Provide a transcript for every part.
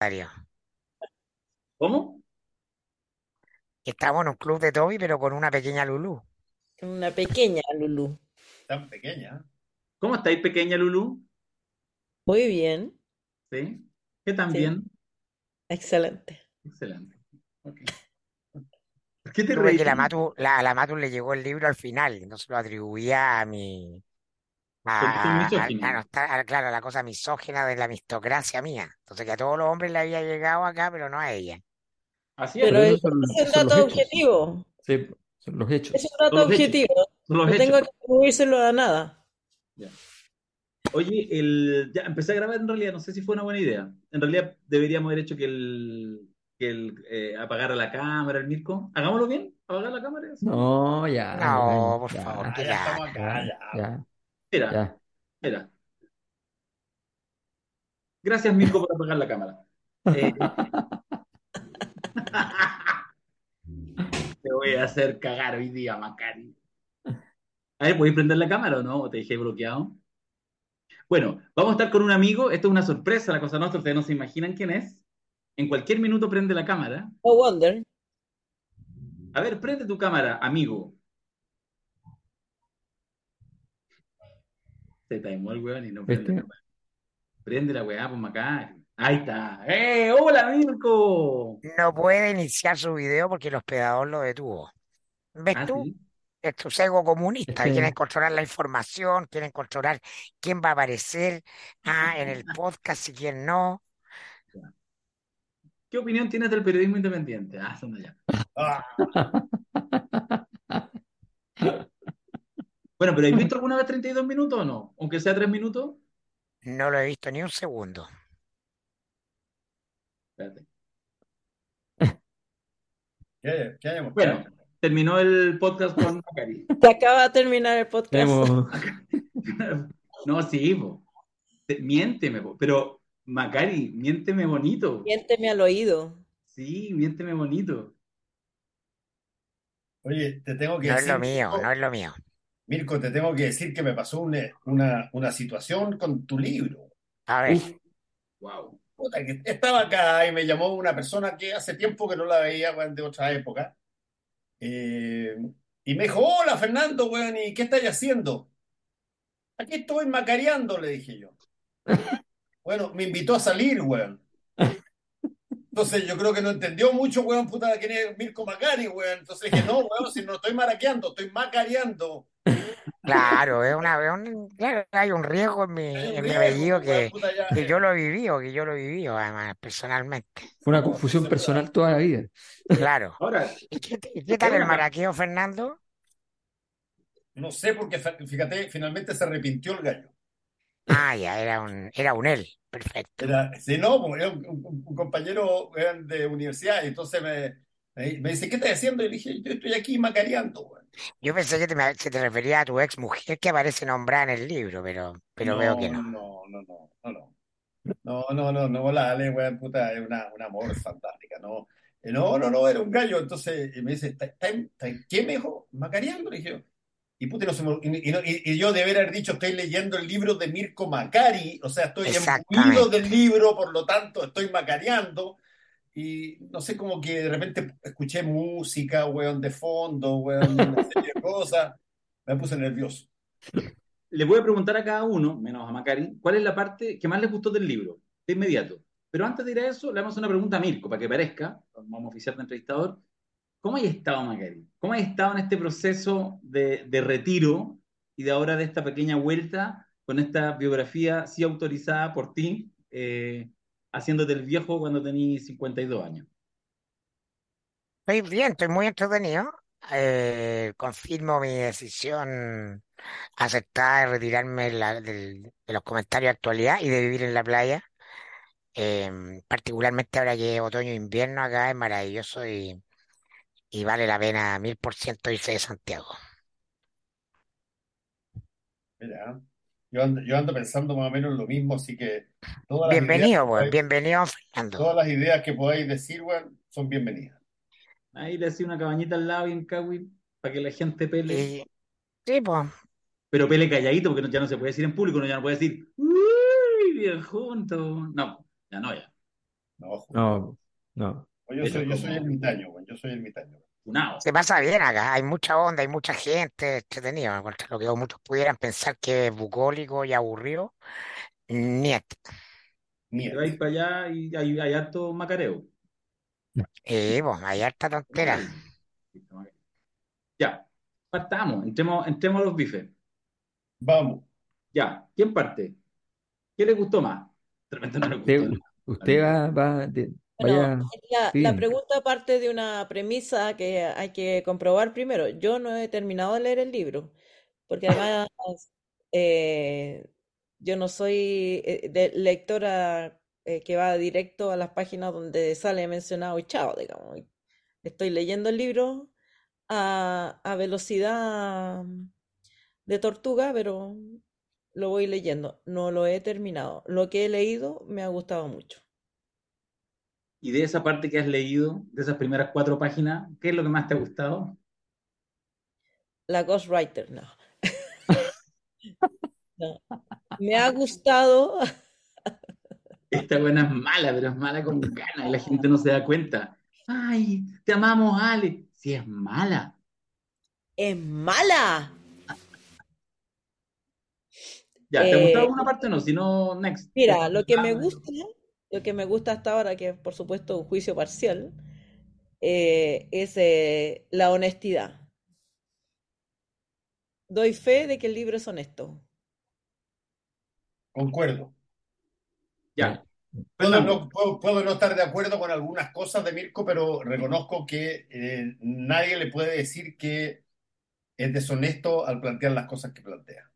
Darío. ¿Cómo? Estamos en un club de Toby, pero con una pequeña Lulú. Una pequeña Lulu. Tan pequeña. ¿Cómo estáis, pequeña Lulú? Muy bien, ¿Sí? ¿Qué tan sí, bien? excelente. Excelente. Ok. ¿Por qué te Tuve reís? que la Matu, la, a la Matu le llegó el libro al final, entonces lo atribuía a mi, Porque soy a, a- a- a misógino. nostal- a- claro, la cosa misógina de la mistocracia mía. Entonces que a todos los hombres le había llegado acá, pero no a ella. Así es, Pero eso son, es un dato objetivo. Sí, son los Es hechos. un Son dato objetivo. No hechos. tengo que atribuírselo a nada. Ya. Oye, el, ya empecé a grabar en realidad, no sé si fue una buena idea. En realidad deberíamos haber hecho que el, que el eh, apagara la cámara, el Mirko. Hagámoslo bien, apagar la cámara. ¿sí? No, ya, ya, No, por ya, favor, Ah, ya acá, ya, ya. Mira, ya. mira. Gracias, Mirko, por apagar la cámara. Eh, te voy a hacer cagar hoy día, Macari. A ver, ¿podéis prender la cámara o no? ¿O te dejé bloqueado? Bueno, vamos a estar con un amigo. Esto es una sorpresa, la cosa nuestra. Ustedes no se imaginan quién es. En cualquier minuto prende la cámara. No wonder. A ver, prende tu cámara, amigo. Se taimó el weón y no prende la cámara. Prende la weá, pues Macari. Ahí está. ¡Eh! ¡Hola, Mirko! No puede iniciar su video porque el hospedador lo detuvo. ¿Ves Ah, tú? sí. Es tu sesgo comunista. Este, Quieren controlar la información, quieren controlar quién va a aparecer ah, en el podcast y quién no. ¿Qué opinión tienes del periodismo independiente? Ah, son de allá. Ah, Bueno, pero ¿has visto alguna vez 32 minutos o no? Aunque sea 3 minutos. No lo he visto ni un segundo. Espérate. ¿qué, qué hay a Bueno, terminó el podcast con Macari. Se acaba de terminar el podcast. tenemos, No, sí, po. Te- Miénteme, po. Pero, Macari, miénteme bonito. Miénteme al oído. Sí, miénteme bonito. Oye, te tengo que No es lo mío, no es lo mío. Mirko, te tengo que decir que me pasó una, una, una situación con tu libro. A ver, uf, Wow. Puta, que estaba acá y me llamó una persona que hace tiempo que no la veía, weón, de otra época. Eh, y me dijo, hola Fernando, weón, ¿y qué estáis haciendo? Aquí estoy macareando, le dije yo. Bueno, me invitó a salir, weón. Entonces yo creo que no entendió mucho, weón, puta, quién es Mirko Macari, weón. Entonces dije, no, weón, si no estoy maraqueando, estoy macareando. Claro, es una, es un- claro, hay un riesgo en mi, Hay un en mi apellido que, puta, ya. que yo lo he vivido, que yo lo he vivido, además, personalmente. fue una no, confusión personal toda la vida. Claro. Ahora, ¿Y qué, y qué es tal el una. maraqueo, Fernando? no sé porque, fíjate, finalmente se arrepintió el gallo. Ah, ya, era un, era un él. Perfecto. Era, sí, no, era un, un- un compañero de universidad, y entonces me, me, dice, ¿qué estás haciendo? Y le dije, yo estoy aquí macareando. Yo pensé que te, que te refería a tu ex mujer que aparece nombrada en el libro, pero, pero veo que No, no. no, no, no, no, no. No, no, no, no, la Ale, weón, puta, es una, un amor fantástica, no. No, no, no, era un gallo. Entonces me dice, ¿está, está, en- está en qué, me dijo? Macareando, le dije. Y, puta, no se me- y- y no- y- yo de haber dicho, estoy leyendo el libro de Mirko Macari, o sea, estoy imbuido Exactamente. del libro, por lo tanto, estoy macareando. Y no sé, como que de repente escuché música, weón, de fondo, weón, una serie de cosas. Me puse nervioso. Le voy a preguntar a cada uno, menos a Macari, cuál es la parte que más les gustó del libro, de inmediato. Pero antes de ir a eso, le vamos a hacer una pregunta a Mirko, para que parezca, vamos a oficiar de entrevistador. ¿Cómo hay estado, Macari? ¿Cómo hay estado en este proceso de, de retiro y de ahora de esta pequeña vuelta con esta biografía sí autorizada por ti, eh, haciéndote el viejo cuando tenías 52 años? Estoy bien, estoy muy entretenido. Eh, confirmo mi decisión aceptada de retirarme la- del- de los comentarios de actualidad y de vivir en la playa. Em, particularmente ahora que es otoño e invierno acá es maravilloso y, y vale la pena mil por ciento irse de Santiago. Mira, yo ando, yo ando pensando más o menos lo mismo, así que todas las ideas que Bienvenido, pues, podáis, bienvenido, Fernando. todas las ideas que podáis decir, weón, son bienvenidas. Ahí le hacía una cabañita al lado y en Cahui para que la gente pele. Y sí, pues, Pero pele calladito porque no- ya no se puede decir en público, no, ya no puede decir, uy, bien juntos. No, ya no, ya. No. No, no. Yo Pero soy, yo soy ermitaño, güey, yo soy ermitaño. Funao. Se pasa bien acá, hay mucha onda, hay mucha gente, entretenido. encuentro. Lo que muchos pudieran pensar que es bucólico y aburrido, niet. Te Mierda. vais para allá y hay, hay harto macareo. Eh, pues, hay harta tontera. Ya, partamos, entremos, entremos a los bifes. Vamos. Ya, ¿quién parte? ¿Qué le gustó más? De repente no le Usted, gustó. usted va, va de- Bueno, vaya la, pregunta parte de una premisa que hay que comprobar primero. Yo no he terminado de leer el libro, porque además eh, yo no soy eh, de lectora eh, que va directo a las páginas donde sale mencionado y chao, digamos. Estoy leyendo el libro a, a velocidad de tortuga, pero lo voy leyendo. No lo he terminado. Lo que he leído me ha gustado mucho. Y de esa parte que has leído, de esas primeras cuatro páginas, ¿qué es lo que más te ha gustado? La Ghostwriter, no. No. Me ha gustado, Esta buena es mala, pero es mala con ganas y la gente no se da cuenta. Ay, te amamos, Ale. Si es mala. es mala. Ya, ¿te Eh, gustó alguna parte o no? Si no, next. Mira, lo que me Ah, gusta, lo que me gusta hasta ahora, que es por supuesto un juicio parcial, eh, es eh, la honestidad. Doy fe de que el libro es honesto. Concuerdo. Ya. Puedo no, puedo, puedo no estar de acuerdo con algunas cosas de Mirko, pero reconozco que eh, nadie le puede decir que es deshonesto al plantear las cosas que plantea.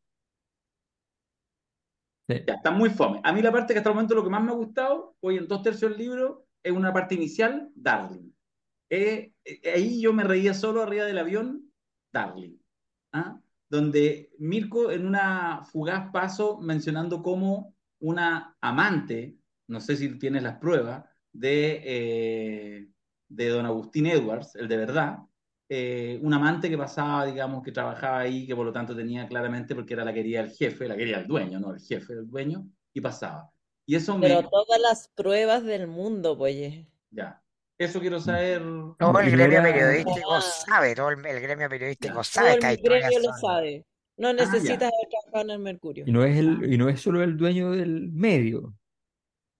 Sí. Ya, está muy fome. A mí la parte que hasta el momento lo que más me ha gustado, hoy en dos tercios del libro, es una parte inicial, Darling. Eh, eh, ahí yo me reía solo arriba del avión, Darling. ¿ah? Donde Mirko en una fugaz paso mencionando como una amante, no sé si tienes las pruebas, de, eh, de don Agustín Edwards, el de verdad, eh, un amante que pasaba, digamos, que trabajaba ahí, que por lo tanto tenía claramente, porque era la quería el jefe, la quería el dueño, no el jefe, el dueño, y pasaba. Y eso me... Pero todas las pruebas del mundo, pues. Ya. Eso quiero saber. Todo el no gremio periodístico Ah. sabe, todo el, el gremio periodístico Ya. sabe Todo el gremio lo son- sabe. No necesitas haber trabajado en el Mercurio. Y no es el, y no es solo el dueño del medio,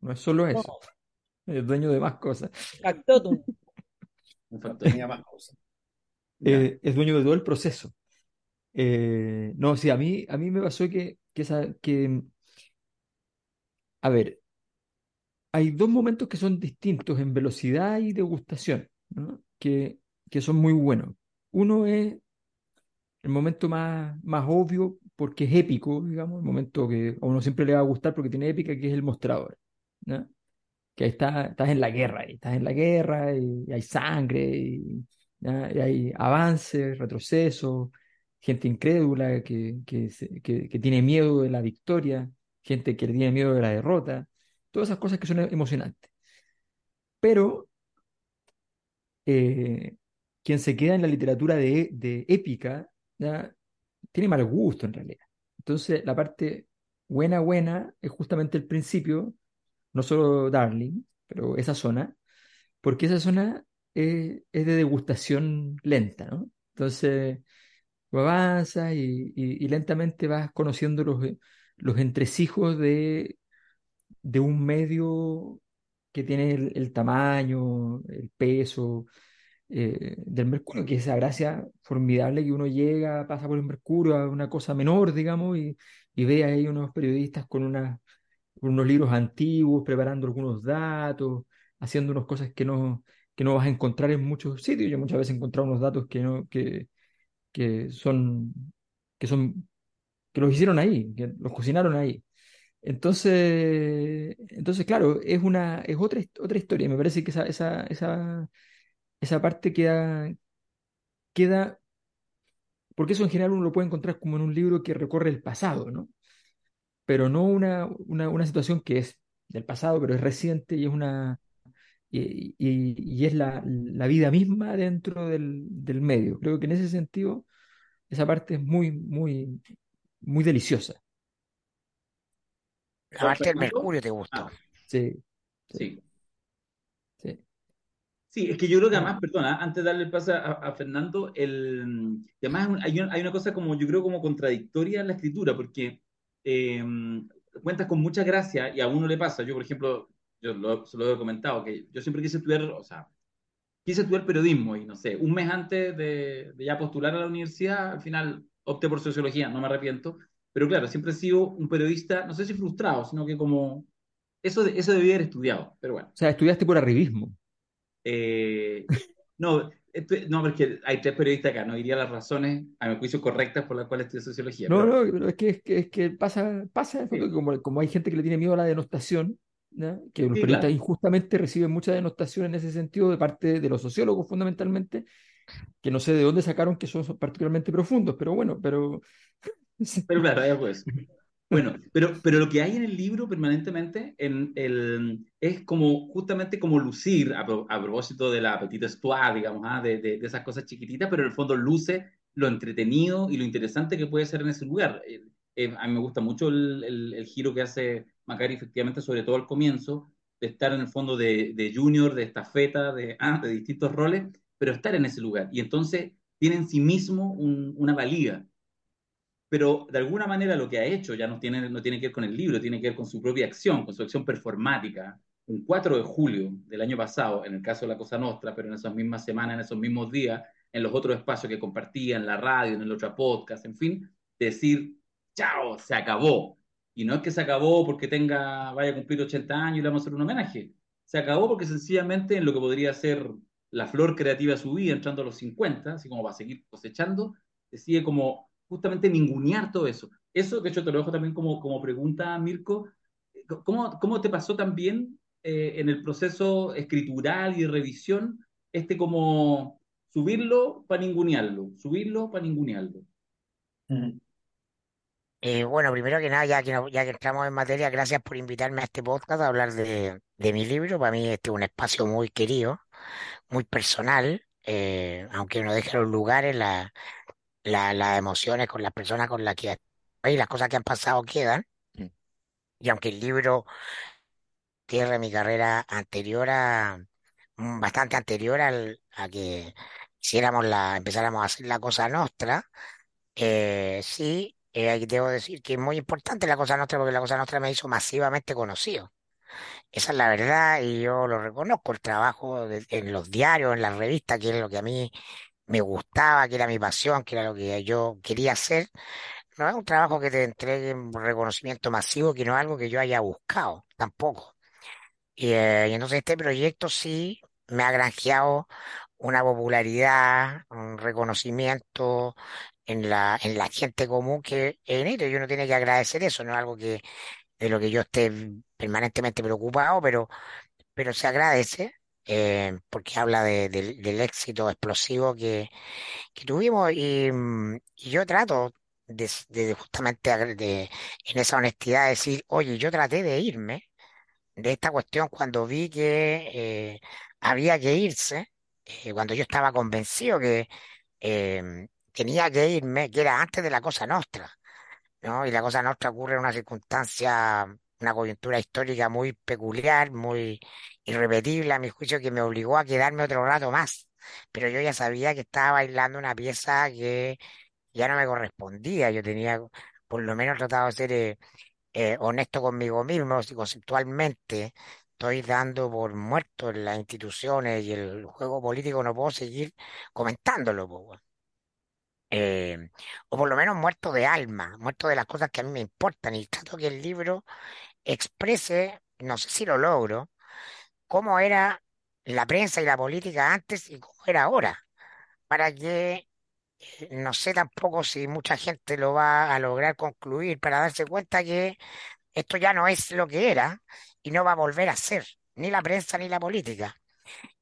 no es solo No, eso, es el dueño de más cosas. factotum. Más cosas. Eh, es dueño de todo el proceso. Eh, no, sí, a mí, a mí me pasó que, que, esa- que, a ver, hay dos momentos que son distintos en velocidad y degustación. Que, que son muy buenos. Uno es el momento más, más obvio porque es épico, digamos, el momento que a uno siempre le va a gustar porque tiene épica, que es el mostrador. Que ahí está, estás en la guerra, y estás en la guerra y, hay sangre y, hay avances, retrocesos, gente incrédula que, que, que tiene miedo de la victoria, gente que tiene miedo de la derrota, todas esas cosas que son emocionantes. Pero eh, quien se queda en la literatura de, de épica, tiene mal gusto en realidad. Entonces, la parte buena, buena es justamente el principio, no solo Darling, pero esa zona, porque esa zona es, es de degustación lenta, ¿no? Entonces, avanzas y lentamente vas conociendo los, los entresijos de, de un medio que tiene el, tamaño, el peso eh, del Mercurio, que es esa gracia formidable que uno llega, pasa por el Mercurio a una cosa menor, digamos, y, y ve ahí unos periodistas con unos libros antiguos, preparando algunos datos, haciendo unas cosas que no, que no vas a encontrar en muchos sitios. Yo muchas veces he encontrado unos datos que, no, que, que son, que son, que los hicieron ahí, que los cocinaron ahí. Entonces, entonces, claro, es una, es otra, otra historia. Me parece que esa, esa, esa, esa parte queda, queda, porque eso en general uno lo puede encontrar como en un libro que recorre el pasado, ¿no? Pero no una, una, una situación que es del pasado, pero es reciente y es una, y, y- y es la, la vida misma dentro del, del medio. Creo que en ese sentido, esa parte es muy, muy, muy deliciosa. La parte del? Mercurio te gustó. Ah, Sí, sí. sí. Sí, es que yo creo que ¿no? además, perdona, antes de darle el pase a, a Fernando, el, además hay, un- hay un- hay una cosa como, yo creo, como contradictoria en la escritura, porque eh, cuentas con mucha gracia y a uno le pasa. Yo, por ejemplo, yo lo, se lo he comentado, que yo siempre quise estudiar, o sea, quise estudiar periodismo y no sé, un mes antes de, de ya postular a la universidad, al final opté por sociología, no me arrepiento, pero claro, siempre he sido un periodista, no sé si frustrado, sino que como, eso, eso debía haber estudiado, pero bueno. O sea, estudiaste por arribismo. Eh, no, no, porque hay tres periodistas acá, no diría las razones, a mi juicio, correctas por las cuales estudio sociología, No, pero no, pero es que, es que, es que pasa, pasa sí, como, como hay gente que le tiene miedo a la denostación, ¿ya? Que los sí, periodistas claro. injustamente reciben mucha denostación en ese sentido de parte de los sociólogos fundamentalmente, que no sé de dónde sacaron que son, particularmente profundos, pero bueno, pero. Pero claro, de eso. Bueno, pero, pero lo que hay en el libro permanentemente en el, es como justamente como lucir, a, a propósito de la petite histoire, digamos, ah, de, de, de esas cosas chiquititas, pero en el fondo luce lo entretenido y lo interesante que puede ser en ese lugar. Eh, eh, a mí me gusta mucho el, el, el giro que hace Macari, efectivamente, sobre todo al comienzo, de estar en el fondo de, de junior, de estafeta, de, ah, de distintos roles, pero estar en ese lugar. Y entonces tiene en sí mismo un, una valía pero de alguna manera lo que ha hecho ya no tiene, no tiene que ver con el libro, tiene que ver con su propia acción, con su acción performática. Un 4 de julio del año pasado, en el caso de la Cosa Nostra, pero en esas mismas semanas, en esos mismos días, en los otros espacios que compartía, en la radio, en el otro podcast, en fin, decir, chao, se acabó. Y no es que se acabó porque tenga, vaya a cumplir 80 años y le vamos a hacer un homenaje. Se acabó porque sencillamente en lo que podría ser la flor creativa de su vida, entrando a los 50, así como va a seguir cosechando, decide como justamente ningunear todo eso. Eso, de hecho, te lo dejo también como, como pregunta, Mirko. ¿Cómo, cómo te pasó también eh, en el proceso escritural y de revisión este como subirlo para ningunearlo, subirlo para ningunearlo? Mm. Eh, bueno, primero que nada, ya que, ya que entramos en materia, gracias por invitarme a este podcast a hablar de, de mi libro. Para mí este es un espacio muy querido, muy personal, eh, aunque no deje los lugares, la, la- las emociones con las personas con las que y las cosas que han pasado quedan. Mm. Y aunque el libro cierra mi carrera anterior a, mm, bastante anterior al, a que hiciéramos la, empezáramos a hacer la cosa nuestra, eh, sí, eh, debo decir que es muy importante la cosa nuestra porque la cosa nuestra me hizo masivamente conocido. Esa es la verdad y yo lo reconozco, el trabajo de- en los diarios, en las revistas, que es lo que a mí me gustaba, que era mi pasión, que era lo que yo quería hacer. No es un trabajo que te entregue un reconocimiento masivo, que no es algo que yo haya buscado, tampoco. Y, eh, entonces este proyecto sí me ha granjeado una popularidad, un reconocimiento en la, en la gente común que es neto y uno tiene que agradecer eso, no es algo que de lo que yo esté permanentemente preocupado, pero, pero se agradece eh, porque habla de- del éxito explosivo que, tuvimos y, mm, y yo trato de, de justamente en esa honestidad decir, oye, yo traté de irme de esta cuestión cuando vi que eh, había que irse, eh, cuando yo estaba convencido que eh, tenía que irme, que era antes de la Cosa Nostra, ¿no? Y la Cosa Nostra ocurre en una circunstancia, una coyuntura histórica muy peculiar, muy irrepetible a mi juicio, que me obligó a quedarme otro rato más. Pero yo ya sabía que estaba bailando una pieza que ya no me correspondía. Yo tenía, por lo menos, tratado de ser eh, eh, honesto conmigo mismo, si conceptualmente estoy dando por muerto las instituciones y el juego político, no puedo seguir comentándolo. Eh, o por lo menos muerto de alma, muerto de las cosas que a mí me importan, y trato que el libro exprese, no sé si lo logro, cómo era la prensa y la política antes y cómo era ahora, para que eh, no sé tampoco si mucha gente lo va a lograr concluir para darse cuenta que esto ya no es lo que era y no va a volver a ser, ni la prensa ni la política.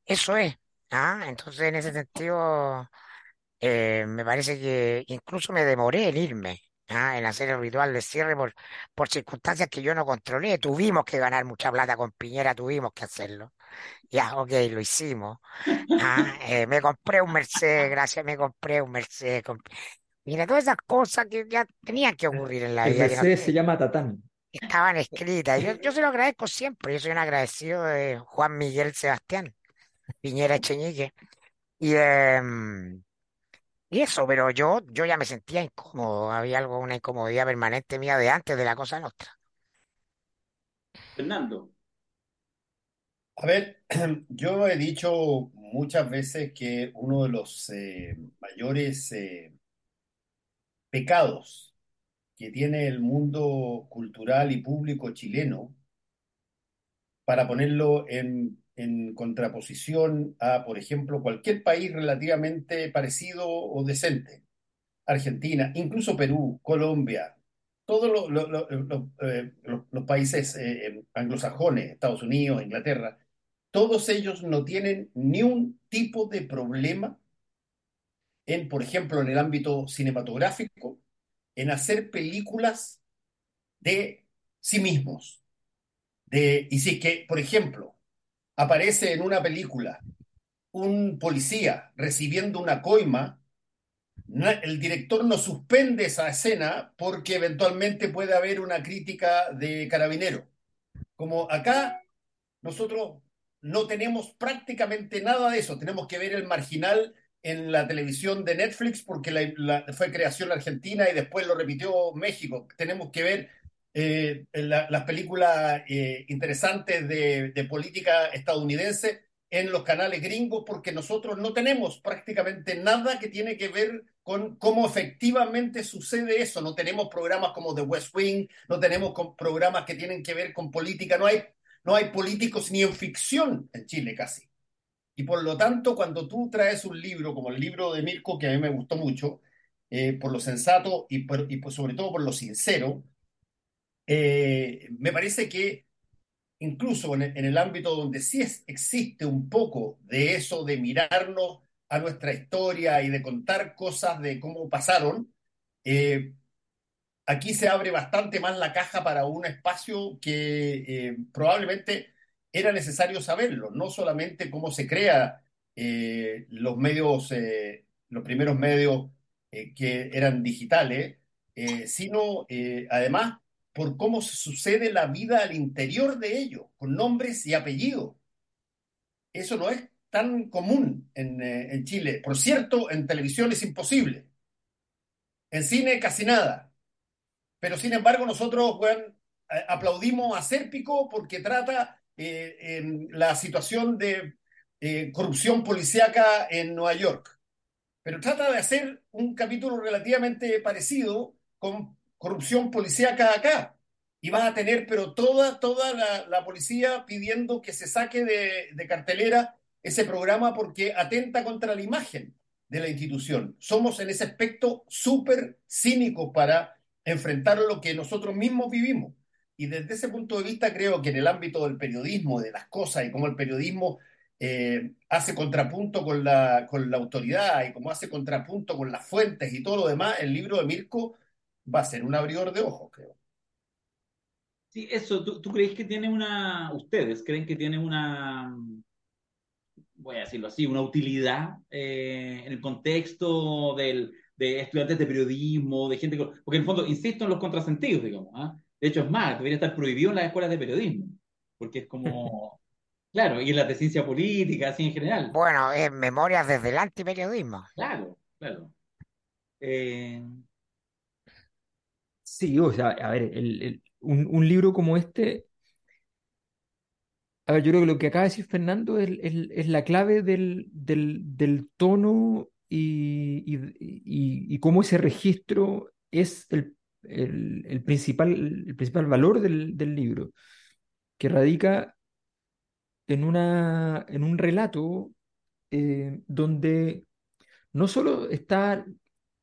Eso es. ¿ah? Entonces, en ese sentido, eh, me parece que incluso me demoré en irme, ¿ah? En hacer el ritual de cierre por, por circunstancias que yo no controlé. Tuvimos que ganar mucha plata con Piñera, tuvimos que hacerlo. Ya, ok, lo hicimos. ¿ah? Eh, me compré un Mercedes, gracias, me compré un Mercedes. comp- Mira, todas esas cosas que ya tenían que ocurrir en la El vida, no, Mercedes se llama Tatán. estaban escritas. Yo, yo se lo agradezco siempre. Yo soy un agradecido de Juan Miguel Sebastián. Piñera Echeñique. Y, em, y eso, pero yo, yo ya me sentía incómodo, había algo, una incomodidad permanente mía de antes de la Cosa Nostra. Fernando, A ver, yo he dicho muchas veces que uno de los eh, mayores eh, pecados que tiene el mundo cultural y público chileno, para ponerlo en, en contraposición a, por ejemplo, cualquier país relativamente parecido o decente, Argentina, incluso Perú, Colombia, todos los, los- eh, países eh, anglosajones, Estados Unidos, Inglaterra, todos ellos no tienen ni un tipo de problema en, por ejemplo, en el ámbito cinematográfico, en hacer películas de sí mismos. De, y si que, por ejemplo, aparece en una película un policía recibiendo una coima, el director no suspende esa escena porque eventualmente puede haber una crítica de carabinero. Como acá nosotros no tenemos prácticamente nada de eso. Tenemos que ver el marginal en la televisión de Netflix porque fue creación argentina y después lo repitió México. Tenemos que ver eh, la- las películas eh, interesantes de, de política estadounidense en los canales gringos porque nosotros no tenemos prácticamente nada que tiene que ver con cómo efectivamente sucede eso. No tenemos programas como The West Wing, no tenemos con- programas que tienen que ver con política, no hay no hay políticos ni en ficción en Chile casi. Y por lo tanto, cuando tú traes un libro como el libro de Mirko, que a mí me gustó mucho, eh, por lo sensato y, por- y por- sobre todo por lo sincero, eh, me parece que incluso en, el ámbito donde sí existe un poco de eso de mirarnos a nuestra historia y de contar cosas de cómo pasaron, eh, aquí se abre bastante más la caja para un espacio que eh, probablemente era necesario saberlo, no solamente cómo se crea los medios, los primeros medios que eran digitales, sino además por cómo sucede la vida al interior de ellos, con nombres y apellidos. Eso no es tan común en, eh, en Chile. Por cierto, en televisión es imposible. En cine casi nada. Pero sin embargo, nosotros bueno, aplaudimos a Sérpico porque trata eh, la situación de eh, corrupción policíaca en Nueva York. Pero trata de hacer un capítulo relativamente parecido con corrupción policíaca acá. Y vas a tener, pero toda, toda la, policía pidiendo que se saque de, de cartelera ese programa porque atenta contra la imagen de la institución. Somos en ese aspecto súper cínicos para enfrentar lo que nosotros mismos vivimos. Y desde ese punto de vista creo que en el ámbito del periodismo, de las cosas y cómo el periodismo eh, hace contrapunto con la, con la autoridad y cómo hace contrapunto con las fuentes y todo lo demás, el libro de Mirko va a ser un abridor de ojos, creo. sí, eso, ¿tú, tú crees que tiene una, ustedes creen que tiene una, voy a decirlo así, una utilidad eh, en el contexto del, de estudiantes de periodismo, de gente que, porque en el fondo, insisto en los contrasentidos, digamos, ¿ah? De hecho, es más, debería estar prohibido en las escuelas de periodismo, porque es como, claro, y en las de ciencia política, así en general. Bueno, es Memorias desde el antiperiodismo. Claro, claro. Eh, Sí, o sea, a ver, un, libro como este, a ver, yo creo que lo que acaba de decir Fernando es, la clave del, tono y, cómo ese registro es el, principal, valor del, libro, que radica en un relato eh, donde no solo está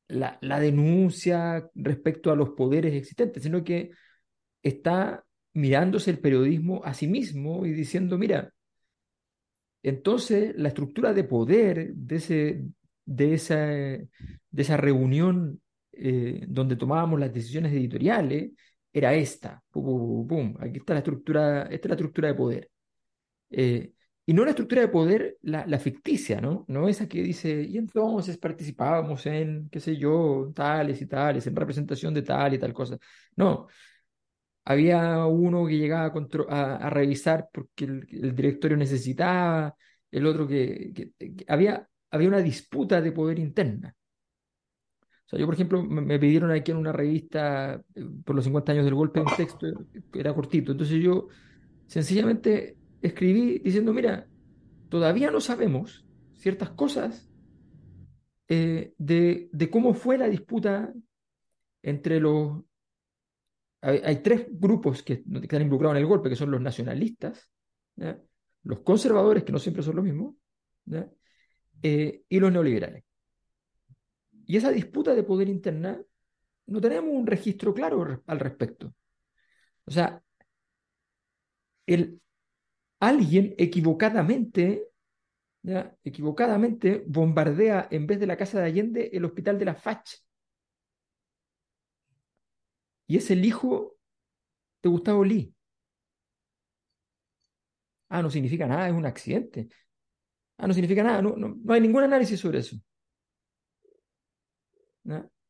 la, la denuncia respecto a los poderes existentes, sino que está mirándose el periodismo a sí mismo y diciendo, mira, entonces la estructura de poder de ese, de esa, de esa reunión eh, donde tomábamos las decisiones editoriales era esta. Pum. Aquí está la estructura, esta es la estructura de poder. Eh, y no la estructura de poder, la, ficticia, ¿no? No esa que dice, y entonces participábamos en, qué sé yo, tales y tales, en representación de tal y tal cosa. No, había uno que llegaba a, a- a revisar porque el, directorio necesitaba, el otro que, había, había una disputa de poder interna. O sea, yo, por ejemplo, me, me pidieron aquí en una revista eh, por los 50 años del golpe un texto era cortito. Entonces yo sencillamente escribí diciendo, mira, todavía no sabemos ciertas cosas eh, de, de cómo fue la disputa entre los... Hay, tres grupos que, están involucrados en el golpe, que son los nacionalistas, los conservadores, que no siempre son lo mismo, ¿ya? Eh, y los neoliberales. Y esa disputa de poder interna, no tenemos un registro claro al respecto. O sea, el, alguien equivocadamente, equivocadamente bombardea en vez de la casa de Allende el hospital de la Fach. Y es el hijo de Gustavo Lee. Ah, no significa nada, es un accidente. Ah, no significa nada, no, no, no hay ningún análisis sobre eso.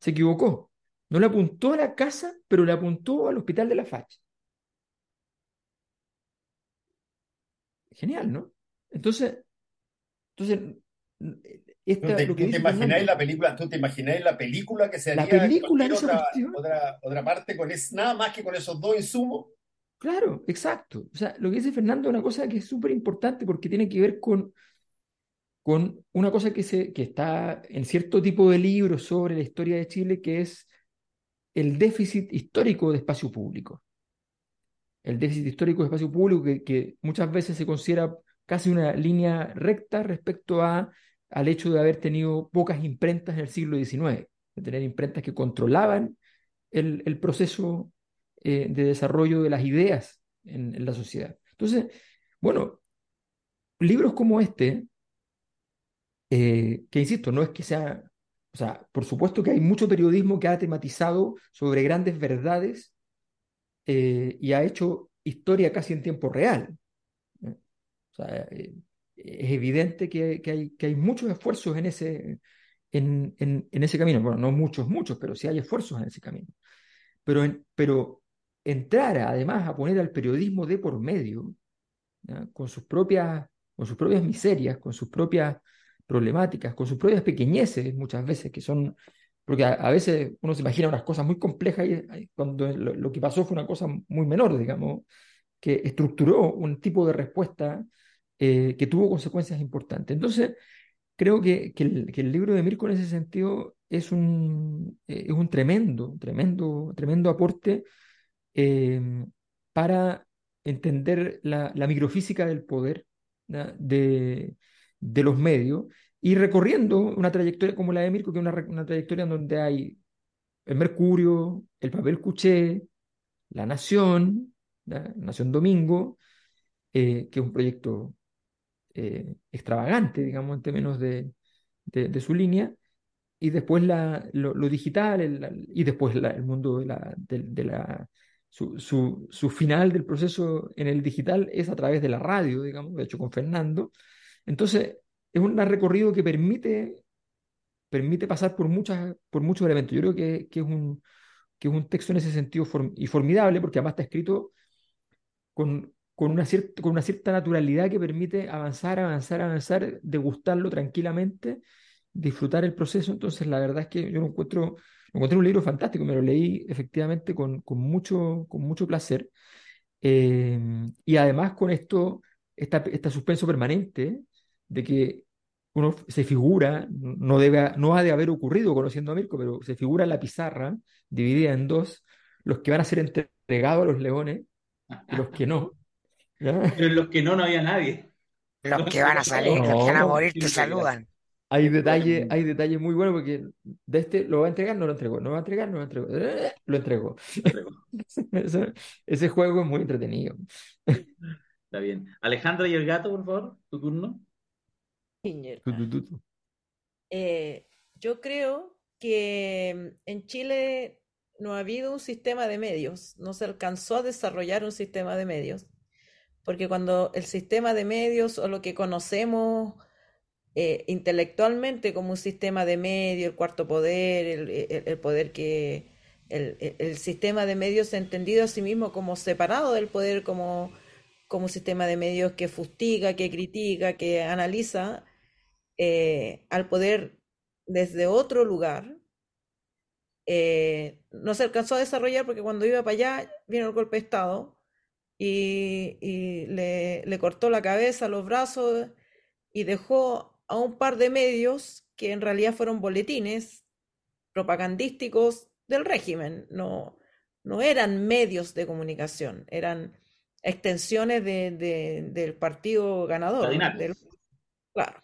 Se equivocó. No le apuntó a la casa, pero le apuntó al hospital de la Fach. Genial, ¿no? Entonces, entonces ¿Tú esta, te, lo que tú te imagináis la película, tú te imagináis la película que se la haría en película cualquier esa otra, otra, otra parte con es, nada más que con esos dos insumos? claro, exacto. O sea, lo que dice Fernando es una cosa que es súper importante porque tiene que ver con, con una cosa que, se, que está en cierto tipo de libros sobre la historia de Chile, que es el déficit histórico de espacio público. El déficit histórico de espacio público que, muchas veces se considera casi una línea recta respecto a, al hecho de haber tenido pocas imprentas en el siglo XIX, de tener imprentas que controlaban el, el proceso eh, de desarrollo de las ideas en, en la sociedad. Entonces, bueno, libros como este, eh, que insisto, no es que sea, o sea, por supuesto que hay mucho periodismo que ha tematizado sobre grandes verdades eh, y ha hecho historia casi en tiempo real. eh, es evidente que, hay, que hay muchos esfuerzos en ese, en, en, ese camino. Bueno, no muchos, muchos, pero sí hay esfuerzos en ese camino. Pero, pero entrar además a poner al periodismo de por medio. Con sus propias, con sus propias miserias, con sus propias problemáticas, con sus propias pequeñeces muchas veces, que son, porque a, veces uno se imagina unas cosas muy complejas y cuando lo, que pasó fue una cosa muy menor, digamos, que estructuró un tipo de respuesta eh, que tuvo consecuencias importantes. Entonces, creo que, que el, libro de Mirko en ese sentido es un, eh, es un tremendo, tremendo, tremendo aporte eh, para entender la, microfísica del poder de, de los medios y recorriendo una trayectoria como la de Mirko, que es una, una trayectoria donde hay el Mercurio, el papel cuché, La Nación. Nación Domingo, eh, que es un proyecto eh, extravagante, digamos, en términos de, de, su línea, y después la, lo, digital, y después el mundo de la, de la su, su, su final del proceso en el digital es a través de la radio, digamos, de hecho con Fernando. Entonces, es un recorrido que permite, permite pasar por, muchas, por muchos elementos. Yo creo que, que es un, que es un texto en ese sentido y formidable, porque además está escrito con, con una cierta, con una cierta naturalidad que permite avanzar, avanzar, avanzar, degustarlo tranquilamente, disfrutar el proceso. Entonces, la verdad es que yo lo encuentro, lo encontré un libro fantástico, me lo leí efectivamente con, con mucho, con mucho placer. Eh, y además con esto, esta, esta suspenso permanente de que uno se figura, no, debe, no ha de haber ocurrido conociendo a Mirko, pero se figura la pizarra, dividida en dos, los que van a ser entregados a los leones y los que no. ¿ya? Pero en los que no, no había nadie. Los que van a salir, los que van a morir, te saludan. Hay detalles, hay detalles muy buenos porque de este lo va a entregar, no lo entregó, no lo va a entregar, no lo entregó, ¡Eh! lo entregó. Ese, ese juego es muy entretenido. Está bien. Alejandra y el gato, por favor, tu turno. Eh, yo creo que en Chile no ha habido un sistema de medios, no se alcanzó a desarrollar un sistema de medios, porque cuando el sistema de medios o lo que conocemos eh, intelectualmente como un sistema de medios, el cuarto poder, el, el- el poder que, el- el sistema de medios entendido a sí mismo como separado del poder, como como un sistema de medios que fustiga, que critica, que analiza, eh, al poder desde otro lugar, eh, no se alcanzó a desarrollar porque cuando iba para allá vino el golpe de Estado y, y le, le cortó la cabeza, los brazos y dejó a un par de medios que en realidad fueron boletines propagandísticos del régimen, no, no eran medios de comunicación, eran extensiones de, de- del partido ganador. Del- claro.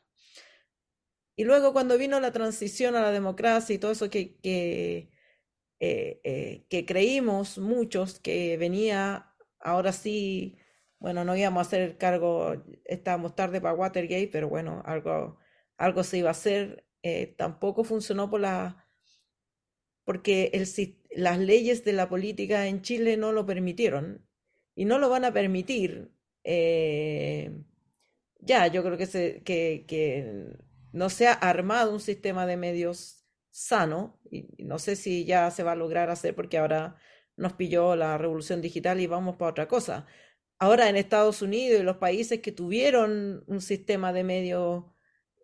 Y luego cuando vino la transición a la democracia y todo eso que, eh, eh, que creímos muchos que venía, ahora sí, bueno, no íbamos a hacer el cargo, estábamos tarde para Watergate, pero bueno, algo, algo se iba a hacer, eh, tampoco funcionó por la, porque el, las leyes de la política en Chile no lo permitieron y no lo van a permitir. ya, yo creo que, se, que no se ha armado un sistema de medios sano y no sé si ya se va a lograr hacer porque ahora nos pilló la revolución digital y vamos para otra cosa. Ahora en Estados Unidos y los países que tuvieron un sistema de medios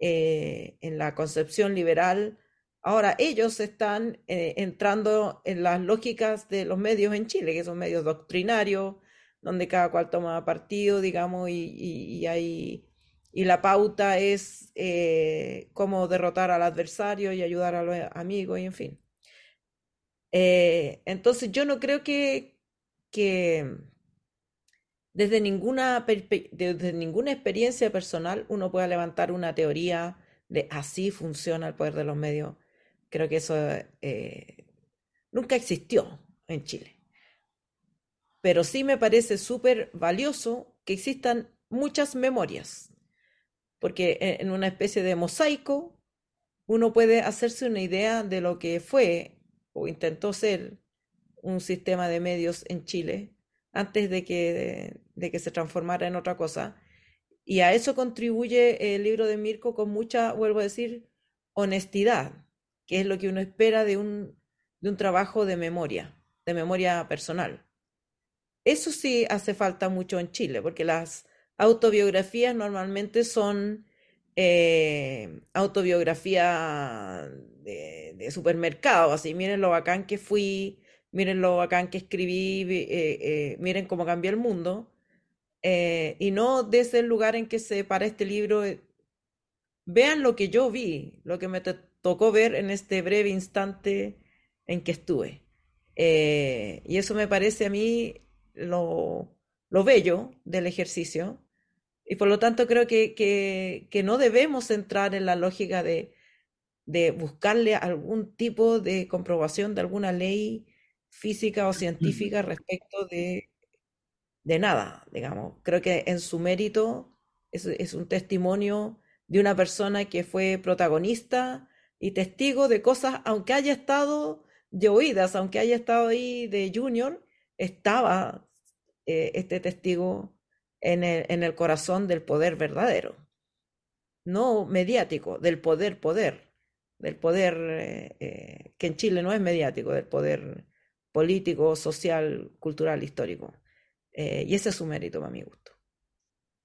eh, en la concepción liberal, ahora ellos están eh, entrando en las lógicas de los medios en Chile, que son medios doctrinarios, donde cada cual toma partido, digamos, y- y hay, y la pauta es eh, cómo derrotar al adversario y ayudar a los amigos, y en fin. Eh, entonces yo no creo que, desde ninguna, desde ninguna experiencia personal uno pueda levantar una teoría de así funciona el poder de los medios. Creo que eso eh, nunca existió en Chile. Pero sí me parece súper valioso que existan muchas memorias, porque en en una especie de mosaico uno puede hacerse una idea de lo que fue o intentó ser un sistema de medios en Chile antes de que, de que se transformara en otra cosa. Y a eso contribuye el libro de Mirko con mucha, vuelvo a decir, honestidad, que es lo que uno espera de un, de un trabajo de memoria, de memoria personal. Eso sí hace falta mucho en Chile, porque las autobiografías normalmente son eh, autobiografía de, supermercado, así, miren lo bacán que fui, miren lo bacán que escribí, eh, eh, miren cómo cambió el mundo, y no desde el lugar en que se para este libro, vean lo que yo vi, lo que me to- tocó ver en este breve instante en que estuve. Y eso me parece a mí lo, lo bello del ejercicio. Y por lo tanto creo que, que, no debemos entrar en la lógica de, de buscarle algún tipo de comprobación de alguna ley física o científica respecto de, de nada, digamos. Creo que en su mérito es, es un testimonio de una persona que fue protagonista y testigo de cosas, aunque haya estado de oídas, aunque haya estado ahí de junior, estaba eh, este testigo en el, corazón del poder verdadero, no mediático, del poder poder, del poder eh, eh, que en Chile no es mediático, del poder político, social, cultural, histórico. Eh, y ese es su mérito, a mi gusto.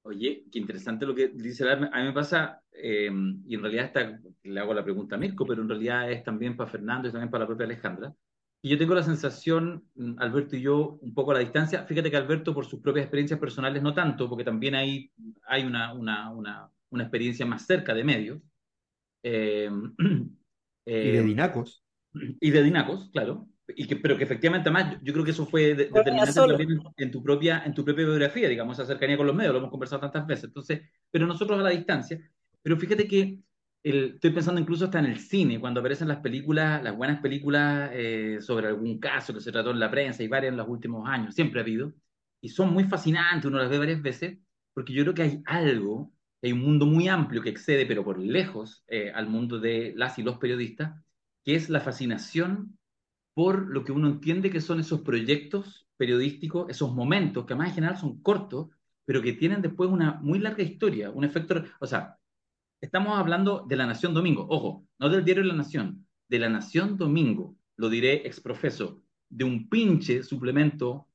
Oye, qué interesante lo que dice la, A mí me pasa, eh, y en realidad está, le hago la pregunta a Mirko, pero en realidad es también para Fernando y también para la propia Alejandra. Y yo tengo la sensación, mm, Alberto y yo, un poco a la distancia. Fíjate que Alberto, por sus propias experiencias personales, no tanto, porque también hay, hay una, una, una, una experiencia más cerca de medios. Eh, Y de eh, dinacos. y de Dinacos, claro. Y que, pero que efectivamente, además, yo, yo creo que eso fue de- determinante también en, en tu propia, en tu propia biografía, digamos, esa cercanía con los medios, lo hemos conversado tantas veces. Entonces, pero nosotros a la distancia. Pero fíjate que estoy pensando incluso hasta en el cine, cuando aparecen las películas, las buenas películas eh, sobre algún caso que se trató en la prensa y varias en los últimos años, siempre ha habido, y son muy fascinantes, uno las ve varias veces, porque yo creo que hay algo, hay un mundo muy amplio que excede, pero por lejos, eh, al mundo de las y los periodistas, que es la fascinación por lo que uno entiende que son esos proyectos periodísticos, esos momentos, que además en general son cortos, pero que tienen después una muy larga historia, un efecto, o sea, estamos hablando de La Nación Domingo, ojo, no del diario La Nación, de La Nación Domingo, lo diré exprofeso, de un pinche suplemento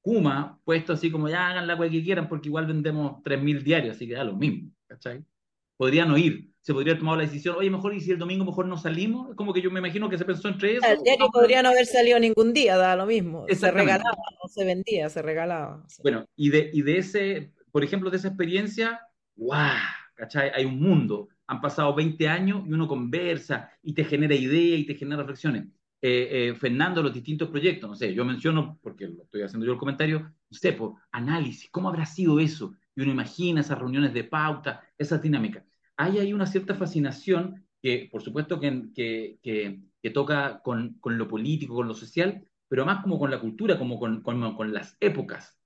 Kuma puesto así como ya hagan la que quieran porque igual vendemos 3.000 diarios, así que da lo mismo, ¿cachai? Podrían no ir, se podría haber tomado la decisión, oye, mejor y si el domingo mejor no salimos, como que yo me imagino que se pensó entre eso. El diario podría no haber salido ningún día, da lo mismo. Se regalaba, no se vendía, se regalaba. Bueno, y de, y de ese, por ejemplo, de esa experiencia, ¡guau! Hay un mundo. Han pasado 20 años y uno conversa y te genera ideas y te genera reflexiones. Eh, eh, Fernando, los distintos proyectos, no sé, yo menciono, porque lo estoy haciendo yo el comentario, no sé, pues, análisis, ¿cómo habrá sido eso? Y uno imagina esas reuniones de pauta, esas dinámicas. Hay una cierta fascinación que, por supuesto, que, que, que, que toca con, con, lo político, con lo social, pero más como con la cultura, como con, con, con las épocas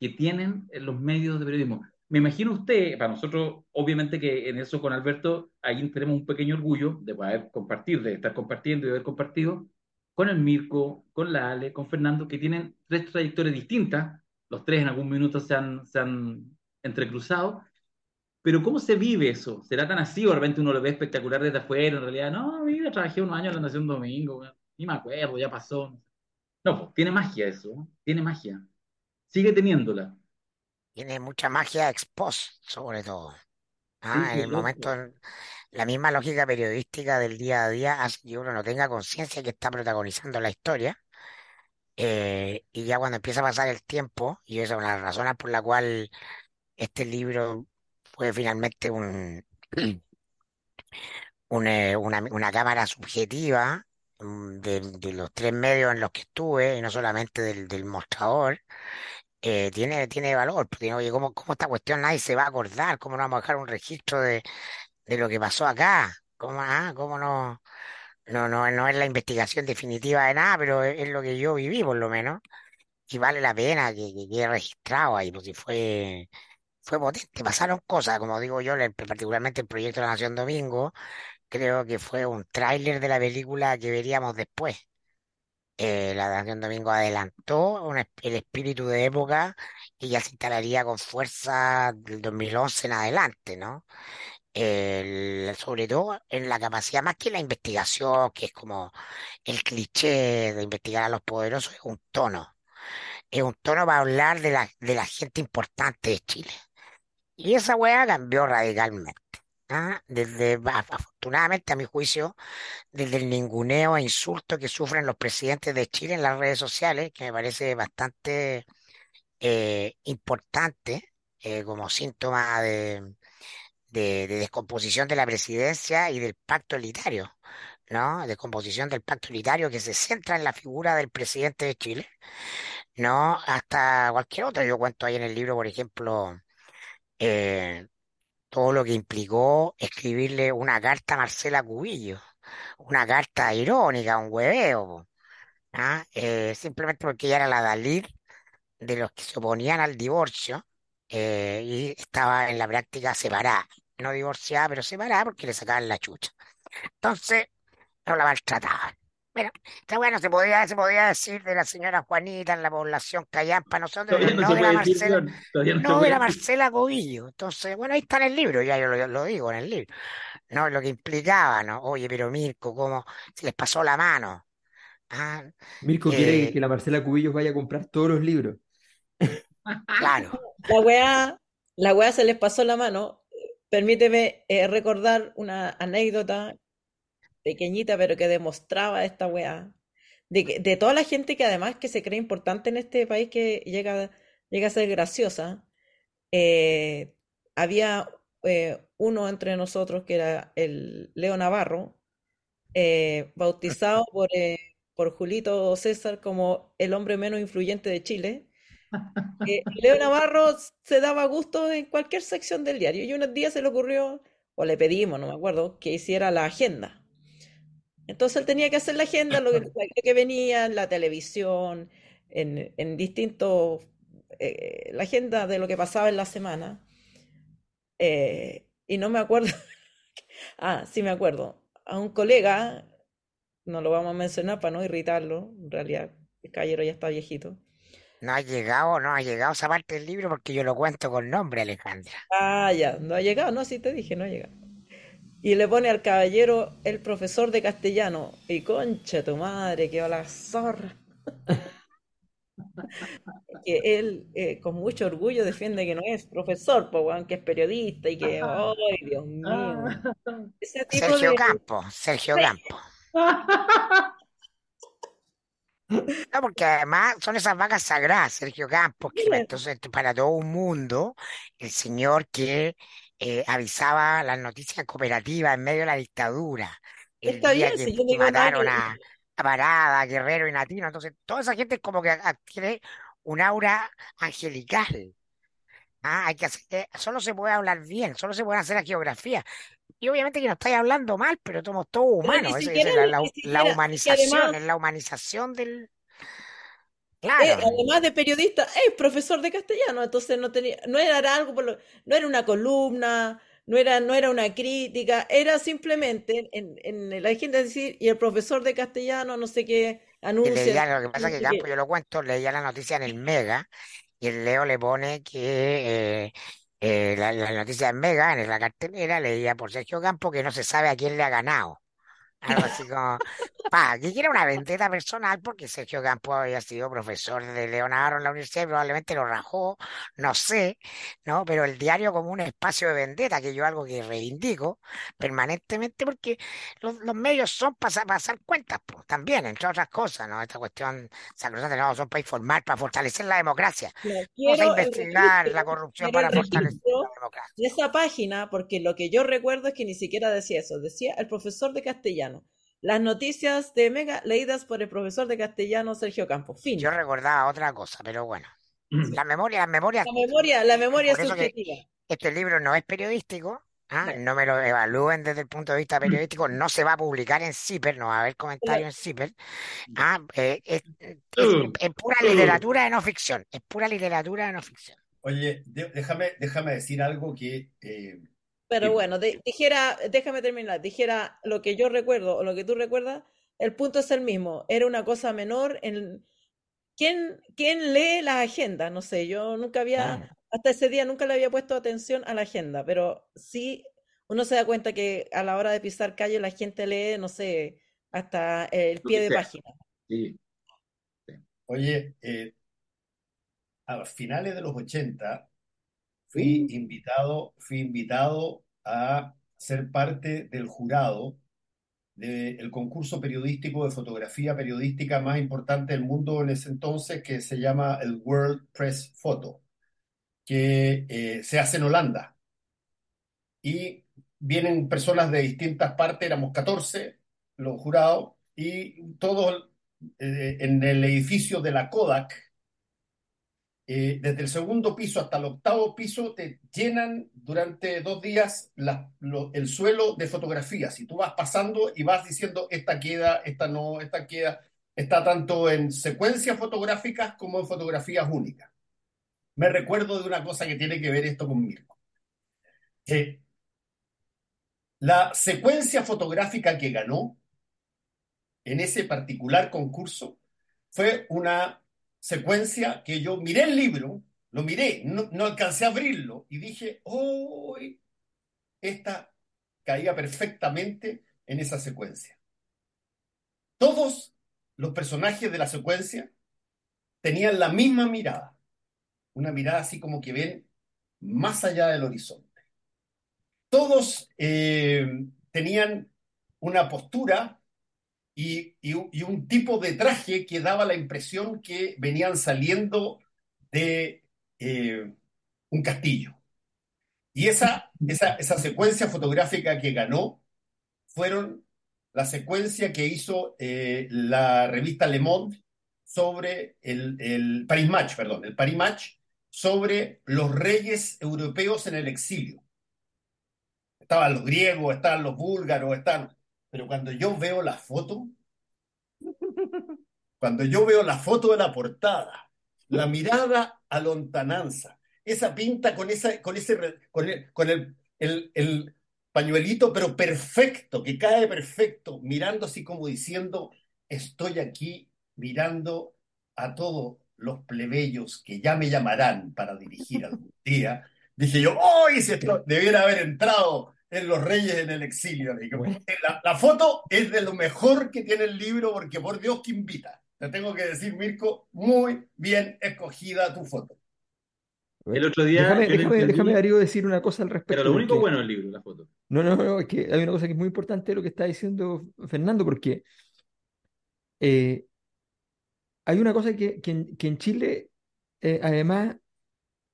que tienen los medios de periodismo. Me imagino usted, para nosotros, obviamente que en eso con Alberto, ahí tenemos un pequeño orgullo de poder compartir, de estar compartiendo y haber compartido con el Mirko, con la Ale, con Fernando, que tienen tres trayectorias distintas, los tres en algún minuto se han, se han entrecruzado, pero ¿cómo se vive eso? ¿Será tan así o de repente uno lo ve espectacular desde afuera? En realidad, no, mira, trabajé unos años en la Nación Domingo, ni me acuerdo, ya pasó. No, pues tiene magia eso, ¿no? tiene magia. Sigue teniéndola. Tiene mucha magia ex post, sobre todo. Ah, en el momento, la misma lógica periodística del día a día hace que uno no tenga conciencia que está protagonizando la historia. Eh, y ya cuando empieza a pasar el tiempo, y esa es una de las razones por la cual este libro fue finalmente un, un, eh, una, una cámara subjetiva mm, de, de los tres medios en los que estuve, y no solamente del, del mostrador, eh, tiene, tiene valor, porque oye, ¿cómo, cómo esta cuestión nadie se va a acordar? ¿Cómo no vamos a dejar un registro de, de lo que pasó acá? ¿Cómo, ah, cómo no, no, no, no es la investigación definitiva de nada, pero es, lo que yo viví por lo menos, y vale la pena que, que quede registrado ahí, si fue, fue potente, pasaron cosas, como digo yo, particularmente el proyecto de la Nación Domingo, creo que fue un tráiler de la película que veríamos después. Eh, la Nación Domingo adelantó el espíritu de época que ya se instalaría con fuerza del 2011 en adelante, ¿no? El- sobre todo en la capacidad, más que la investigación, que es como el cliché de investigar a los poderosos, es un tono. Es un tono para hablar de la, de la gente importante de Chile. Y esa weá cambió radicalmente. Desde, af- afortunadamente, a mi juicio, desde el ninguneo e insulto que sufren los presidentes de Chile en las redes sociales, que me parece bastante eh, importante eh, como síntoma de, de, de descomposición de la presidencia y del pacto elitario, ¿no? Descomposición del pacto elitario que se centra en la figura del presidente de Chile, ¿no? Hasta cualquier otro. Yo cuento ahí en el libro, por ejemplo, eh, todo lo que implicó escribirle una carta a Marcela Cubillo, una carta irónica, un hueveo, ¿ah? Eh, simplemente porque ella era la Dalit de los que se oponían al divorcio eh, y estaba en la práctica separada, no divorciada, pero separada porque le sacaban la chucha. Entonces, no la maltrataban. Bueno, esta bueno, se podía, se podía decir de la señora Juanita en la población Callampa, nosotros, Todavía pero no no se de la puede decir, Marcela, no se no de puede la decir. Marcela Cobillo. Entonces, bueno, ahí está en el libro, ya yo lo, lo digo en el libro, ¿no? Lo que implicaba, ¿no? Oye, pero Mirko, ¿cómo se les pasó la mano? Ah, Mirko quiere eh, que la Marcela Cubillos vaya a comprar todos los libros. claro, La weá, la weá se les pasó la mano. Permíteme eh, recordar una anécdota pequeñita, pero que demostraba esta weá. De, de toda la gente que además que se cree importante en este país que llega, llega a ser graciosa, eh, había eh, uno entre nosotros que era el Leo Navarro, eh, bautizado por, por Julito César como el hombre menos influyente de Chile. Leo Navarro se daba gusto en cualquier sección del diario y unos días se le ocurrió, o le pedimos, no me acuerdo, que hiciera la agenda. Entonces él tenía que hacer la agenda, lo que, lo que venía en la televisión, en, en distintos, eh, la agenda de lo que pasaba en la semana. Eh, y no me acuerdo, ah, sí me acuerdo, a un colega, no lo vamos a mencionar para no irritarlo, en realidad el caballero ya está viejito. no ha llegado, no ha llegado esa parte del libro porque yo lo cuento con nombre, Alejandra. Ah, ya, no ha llegado, no, sí te dije, no ha llegado. Y le pone al caballero el profesor de castellano. Y concha tu madre, quedó la zorra. que él eh, con mucho orgullo defiende que no es profesor, weón, que es periodista y que, ¡ay, Dios mío! Ese tipo Sergio de... Campos, Sergio Campos. No, porque además son esas vacas sagradas, Sergio Campos, que entonces para todo un mundo, el señor que eh, avisaba las noticias cooperativas en medio de la dictadura, el Está día bien, que, si que mataron a, a Parada, Guerrero y Natino, entonces toda esa gente es como que adquiere un aura angelical. Ah, hay que hacer, eh, solo se puede hablar bien, solo se puede hacer la geografía. Y obviamente que no estáis hablando mal, pero somos todos humanos. Siquiera, es la, la, humanización, además, es la humanización del... eh, además de periodista, es profesor de castellano, entonces no tenía, no era algo, por lo- no era una columna, no era, no era una crítica, era simplemente en, en la agenda decir, y el profesor de castellano, no sé qué, y anuncia, leía, lo que pasa es que Campo, yo lo cuento, leía la noticia en el Mega y el Leo le pone que eh, eh, la, la noticia en Mega, en la cartelera, leía por Sergio Campo que no se sabe a quién le ha ganado. Algo así como, pa, que era una vendetta personal porque Sergio Campos había sido profesor de Leonardo en la universidad y probablemente lo rajó, no sé, ¿no? Pero el diario como un espacio de vendetta, que yo algo que reivindico permanentemente porque los, los medios son para pasar cuentas, pues, también, entre otras cosas, ¿no? Esta cuestión sacrosanta, no, son para informar, para fortalecer la democracia. Vamos a investigar la registro, corrupción quiero el para fortalecer la democracia. de esa página, porque lo que yo recuerdo es que ni siquiera decía eso, decía el profesor de castellano. Las noticias de Mega leídas por el profesor de castellano Sergio Campos. Yo Fin. recordaba otra cosa, pero bueno, la memoria, La memoria, la memoria Por eso que subjetiva. este libro no es periodístico, ¿ah? No. Me lo evalúen desde el punto de vista periodístico, no se va a publicar en CIPER, no va a haber comentarios en CIPER, ¿ah? Eh, es, es- es pura literatura de no ficción, es pura literatura de no ficción. Oye, déjame, déjame decir algo que eh, Pero bueno, de- dijera, déjame terminar, dijera lo que yo recuerdo o lo que tú recuerdas, el punto es el mismo. Era una cosa menor en quién, quién lee las agendas, no sé, yo nunca había, hasta ese día nunca le había puesto atención a la agenda, pero sí uno se da cuenta que a la hora de pisar calle la gente lee, no sé, hasta el pie de sea. página. Sí. Oye, eh, a finales de los 80 fui invitado, fui invitado a ser parte del jurado del concurso periodístico de fotografía periodística más importante del mundo en ese entonces, que se llama el World Press Photo, que eh, se hace en Holanda. Y vienen personas de distintas partes, éramos 14 los jurados, y todos eh, en el edificio de la Kodak eh, desde el segundo piso hasta el octavo piso te llenan durante dos días la- lo- el suelo de fotografías y tú vas pasando y vas diciendo esta queda, esta no, esta queda, está tanto en secuencias fotográficas como en fotografías únicas. Me recuerdo de una cosa que tiene que ver esto conmigo. Eh, la secuencia fotográfica que ganó en ese particular concurso fue una secuencia que yo miré el libro, lo miré, no, no alcancé a abrirlo y dije, oh, esta caía perfectamente en esa secuencia. Todos los personajes de la secuencia tenían la misma mirada, una mirada así como que ven más allá del horizonte. Todos eh, tenían una postura y, y, y, un tipo de traje que daba la impresión que venían saliendo de eh, un castillo. Y esa, esa, esa secuencia fotográfica que ganó fueron la secuencia que hizo eh, la revista Le Monde sobre el, el Paris Match, perdón, el Paris Match sobre los reyes europeos en el exilio. Estaban los griegos, estaban los búlgaros, estaban pero cuando yo veo la foto, cuando yo veo la foto de la portada, la mirada a lontananza, esa pinta con, esa, con ese con el, con el, el, el pañuelito, pero perfecto, que cae perfecto, mirando así como diciendo, estoy aquí mirando a todos los plebeyos que ya me llamarán para dirigir algún día. Dije yo, ¡oh! Si esto debiera haber entrado en Los Reyes en el Exilio. Bueno. La, la, foto es de lo mejor que tiene el libro porque por Dios que invita. te tengo que decir, Mirko, muy bien escogida tu foto. El otro día Déjame, déjame, déjame, Darío, decir una cosa al Pero respecto. lo único porque- bueno del libro, la foto. No, no, no, es que hay una cosa que es muy importante de lo que está diciendo Fernando, porque eh, hay una cosa que, que en, que en Chile, eh, además,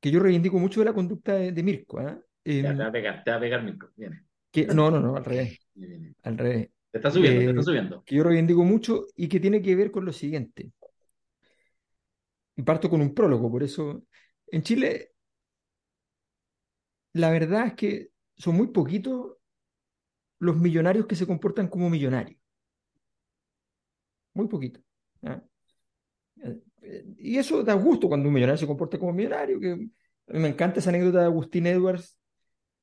que yo reivindico mucho de la conducta de, de Mirko, ¿ah? Ya, te va a pegar, te va a pegar, Mirko. Viene, que, no, no, no, al revés, viene, al revés. Te está subiendo, te Eh, está subiendo. que yo reivindico mucho y que tiene que ver con lo siguiente. Y parto con un prólogo, por eso. En Chile, la verdad es que son muy poquitos los millonarios que se comportan como millonarios. Muy poquitos. ¿ah? Eh, eh, Y eso da gusto cuando un millonario se comporta como millonario. Que, a mí me encanta esa anécdota de Agustín Edwards,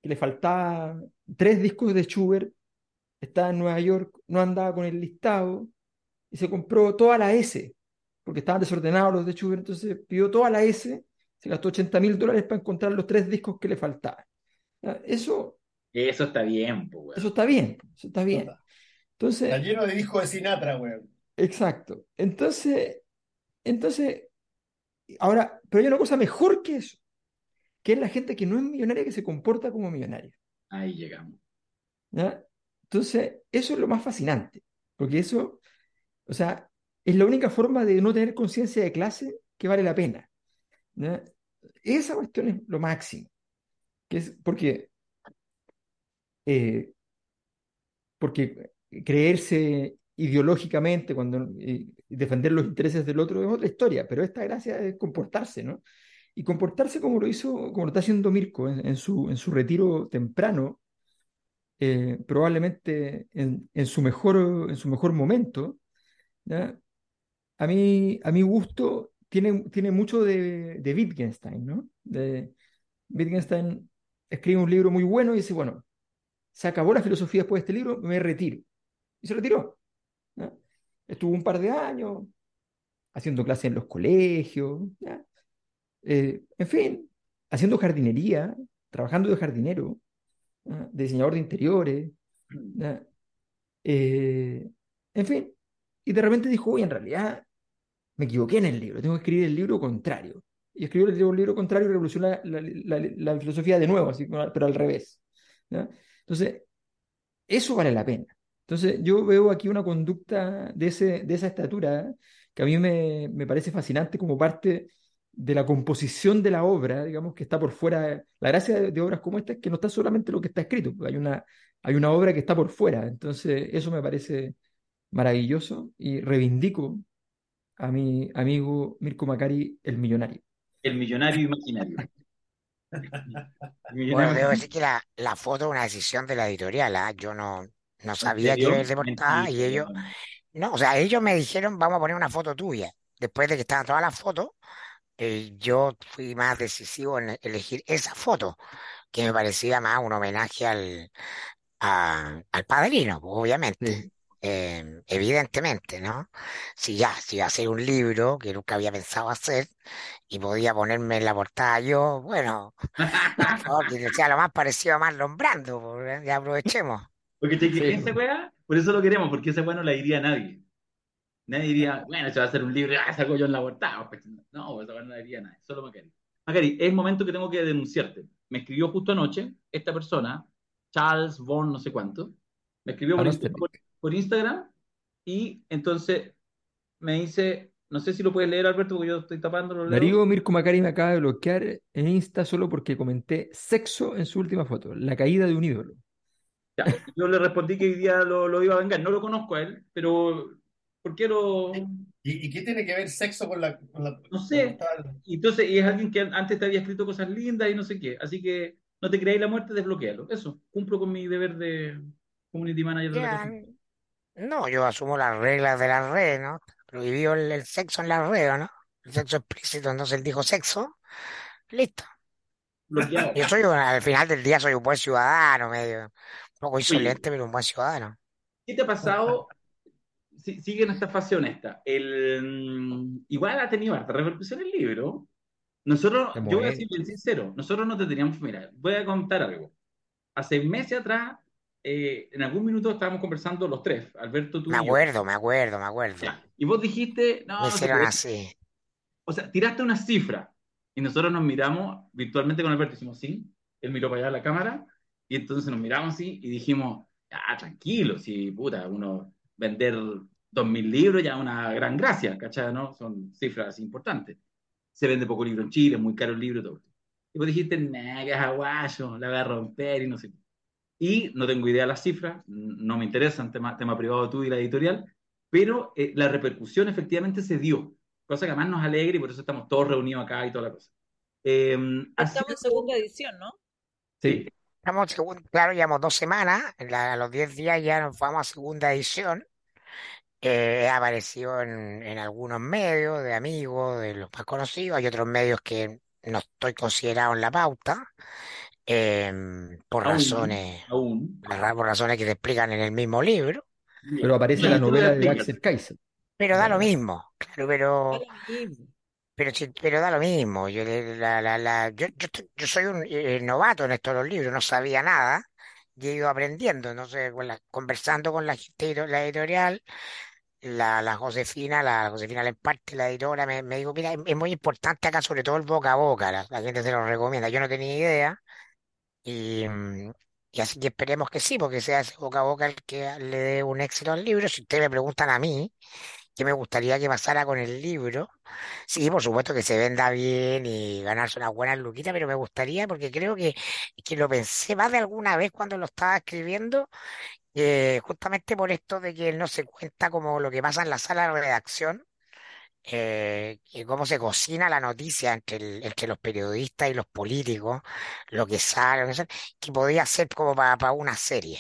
que le faltaba tres discos de Schubert, estaba en Nueva York, no andaba con el listado y se compró toda la S, porque estaban desordenados los de Schubert, entonces pidió toda la S, se gastó 80 mil dólares para encontrar los tres discos que le faltaban. ¿Ya? Eso, Eso está bien, pues, eso está bien, eso está bien. Está Entonces, lleno de hijos de Sinatra, weón. exacto. Entonces, entonces, ahora, pero hay una cosa mejor que eso, que es la gente que no es millonaria que se comporta como millonaria. Ahí llegamos. Entonces, eso es lo más fascinante, porque eso, o sea, es la única forma de no tener conciencia de clase que vale la pena. Esa cuestión es lo máximo, que es porque, eh, porque creerse ideológicamente cuando y defender los intereses del otro es otra historia, pero esta gracia es comportarse, ¿no? Y comportarse como lo hizo, como lo está haciendo Mirko en, su, en su retiro temprano, eh, probablemente en, en su mejor, en su mejor momento. A mí, a mi gusto, tiene, tiene mucho de, de Wittgenstein, ¿no? Wittgenstein escribe un libro muy bueno y dice, bueno, se acabó la filosofía después de este libro, me retiro. Y se retiró. Estuvo un par de años haciendo clases en los colegios. Eh, en fin, haciendo jardinería, trabajando de jardinero, de diseñador de interiores. Eh, en fin, y de repente dijo, oye, en realidad me equivoqué en el libro, tengo que escribir el libro contrario. Y escribió el libro, contrario y revolucionó la, la- filosofía de nuevo, así, pero al revés. Entonces, eso vale la pena. Entonces, yo veo aquí una conducta de, ese, de esa estatura que a mí me, me parece fascinante como parte de la composición de la obra, digamos, que está por fuera. La gracia de, de obras como esta es que no está solamente lo que está escrito, hay una, hay una obra que está por fuera. Entonces, eso me parece maravilloso y reivindico a mi amigo Mirko Macari, el millonario. El millonario imaginario. Millonario Bueno, debo decir que la, la foto es una decisión de la editorial, ¿ah? Yo no, no ¿En sabía que iba a portada y ellos, no, o sea, ellos me dijeron, vamos a poner una foto tuya. Después de que estaban todas las fotos, eh, yo fui más decisivo en elegir esa foto, que me parecía más un homenaje al, a- al padrino, pues, obviamente. Sí. Eh, evidentemente, ¿no? Si ya, si iba a hacer un libro que nunca había pensado hacer y podía ponerme en la portada yo, bueno, por favor, que sea lo más parecido a Marlon Brando, pues, ya aprovechemos. Porque cheque, Sí. esa weá, por eso lo queremos, porque esa weá no la diría nadie. Nadie diría, bueno, se va a hacer un libro, ah, saco yo en la portada. Pues, No, esa weá no diría nadie, solo Macari. Macari, es momento que tengo que denunciarte. Me escribió justo anoche esta persona, Charles Von no sé cuánto, me escribió por, Van Insta- Osterbeek. por- por Instagram y entonces me dice, no sé si lo puedes leer, Alberto, porque yo estoy tapando, lo leo. Darío Mirko Macari me acaba de bloquear en Insta solo porque comenté sexo en su última foto, la caída de un ídolo. Ya, yo le respondí que hoy día lo, lo iba a vengar. No lo conozco a él, pero ¿por qué lo...? ¿Y, y qué tiene que ver sexo con la, con la- No sé. entonces, y es alguien que antes te había escrito cosas lindas y no sé qué. Así que no te creáis la muerte, desbloquealo. Eso, cumplo con mi deber de community manager de la casa. no, yo asumo las reglas de la red, ¿no? Prohibió el, el sexo en la red, ¿no? El sexo explícito, entonces él dijo sexo, listo. Bloqueado. Yo soy, un- al final del día soy un buen ciudadano, medio, un poco Oye, insolente, pero un buen ciudadano. ¿qué te ha pasado? Si- sigue en esta fase honesta. El, mm, igual ha tenido harta repercusión el libro. Nosotros, Te yo voy a ser bien sincero, nosotros no te teníamos, mira, voy a contar algo. Hace meses atrás eh, en algún minuto estábamos conversando los tres, Alberto, tú Me y yo. acuerdo, me acuerdo, me acuerdo. Ya. Y vos dijiste, no, Me no hicieron puede. así. O sea, tiraste una cifra y nosotros nos miramos virtualmente con Alberto, hicimos sí, él miró para allá a la cámara y entonces nos miramos así y dijimos, ah, tranquilo, si puta, uno vender dos mil libros ya es una gran gracia, ¿cachai? ¿No? Son cifras importantes. Se vende poco libro en Chile, es muy caro el libro, todo. Y vos dijiste, nah, que es aguayo, la voy a romper y no sé. Y no tengo idea de las cifras, no me interesan, tema, tema privado tú y la editorial, pero eh, la repercusión efectivamente se dio, cosa que además nos alegra y por eso estamos todos reunidos acá y toda la cosa. Eh, Estamos en sido- segunda edición, ¿no? Sí, Estamos, claro, llevamos dos semanas, en a los 10 días ya nos vamos a segunda edición. Eh, ha aparecido en, en algunos medios de amigos, de los más conocidos. Hay otros medios que no estoy considerado en la pauta, em, por aún, razones, aún. por razones que se explican en el mismo libro. pero aparece Sí, la novela de. Axel Kaiser. Pero da lo mismo, claro, pero, Da lo mismo. pero, sí- pero da lo mismo. Yo, le- la, la, la- yo, yo, yo soy un eh, novato en estos los libros, no sabía nada y he ido aprendiendo, no sé, con la- conversando con la la editorial, la, la Josefina, la Josefina Lemparte, la editora, me, me dijo, mira, es, muy importante acá, sobre todo el boca a boca, la, gente se lo recomienda. Yo no tenía idea y, y así que esperemos que sí, porque sea ese boca a boca el que le dé un éxito al libro. Si ustedes me preguntan a mí, ¿qué me gustaría que pasara con el libro? Sí, por supuesto que se venda bien y ganarse unas buenas luquitas, pero me gustaría porque creo que, que lo pensé más de alguna vez cuando lo estaba escribiendo, eh, justamente por esto de que no se cuenta como lo que pasa en la sala de redacción, eh, y cómo se cocina la noticia entre, el- entre los periodistas y los políticos, lo que sale, lo que sale, que podía ser como para una serie.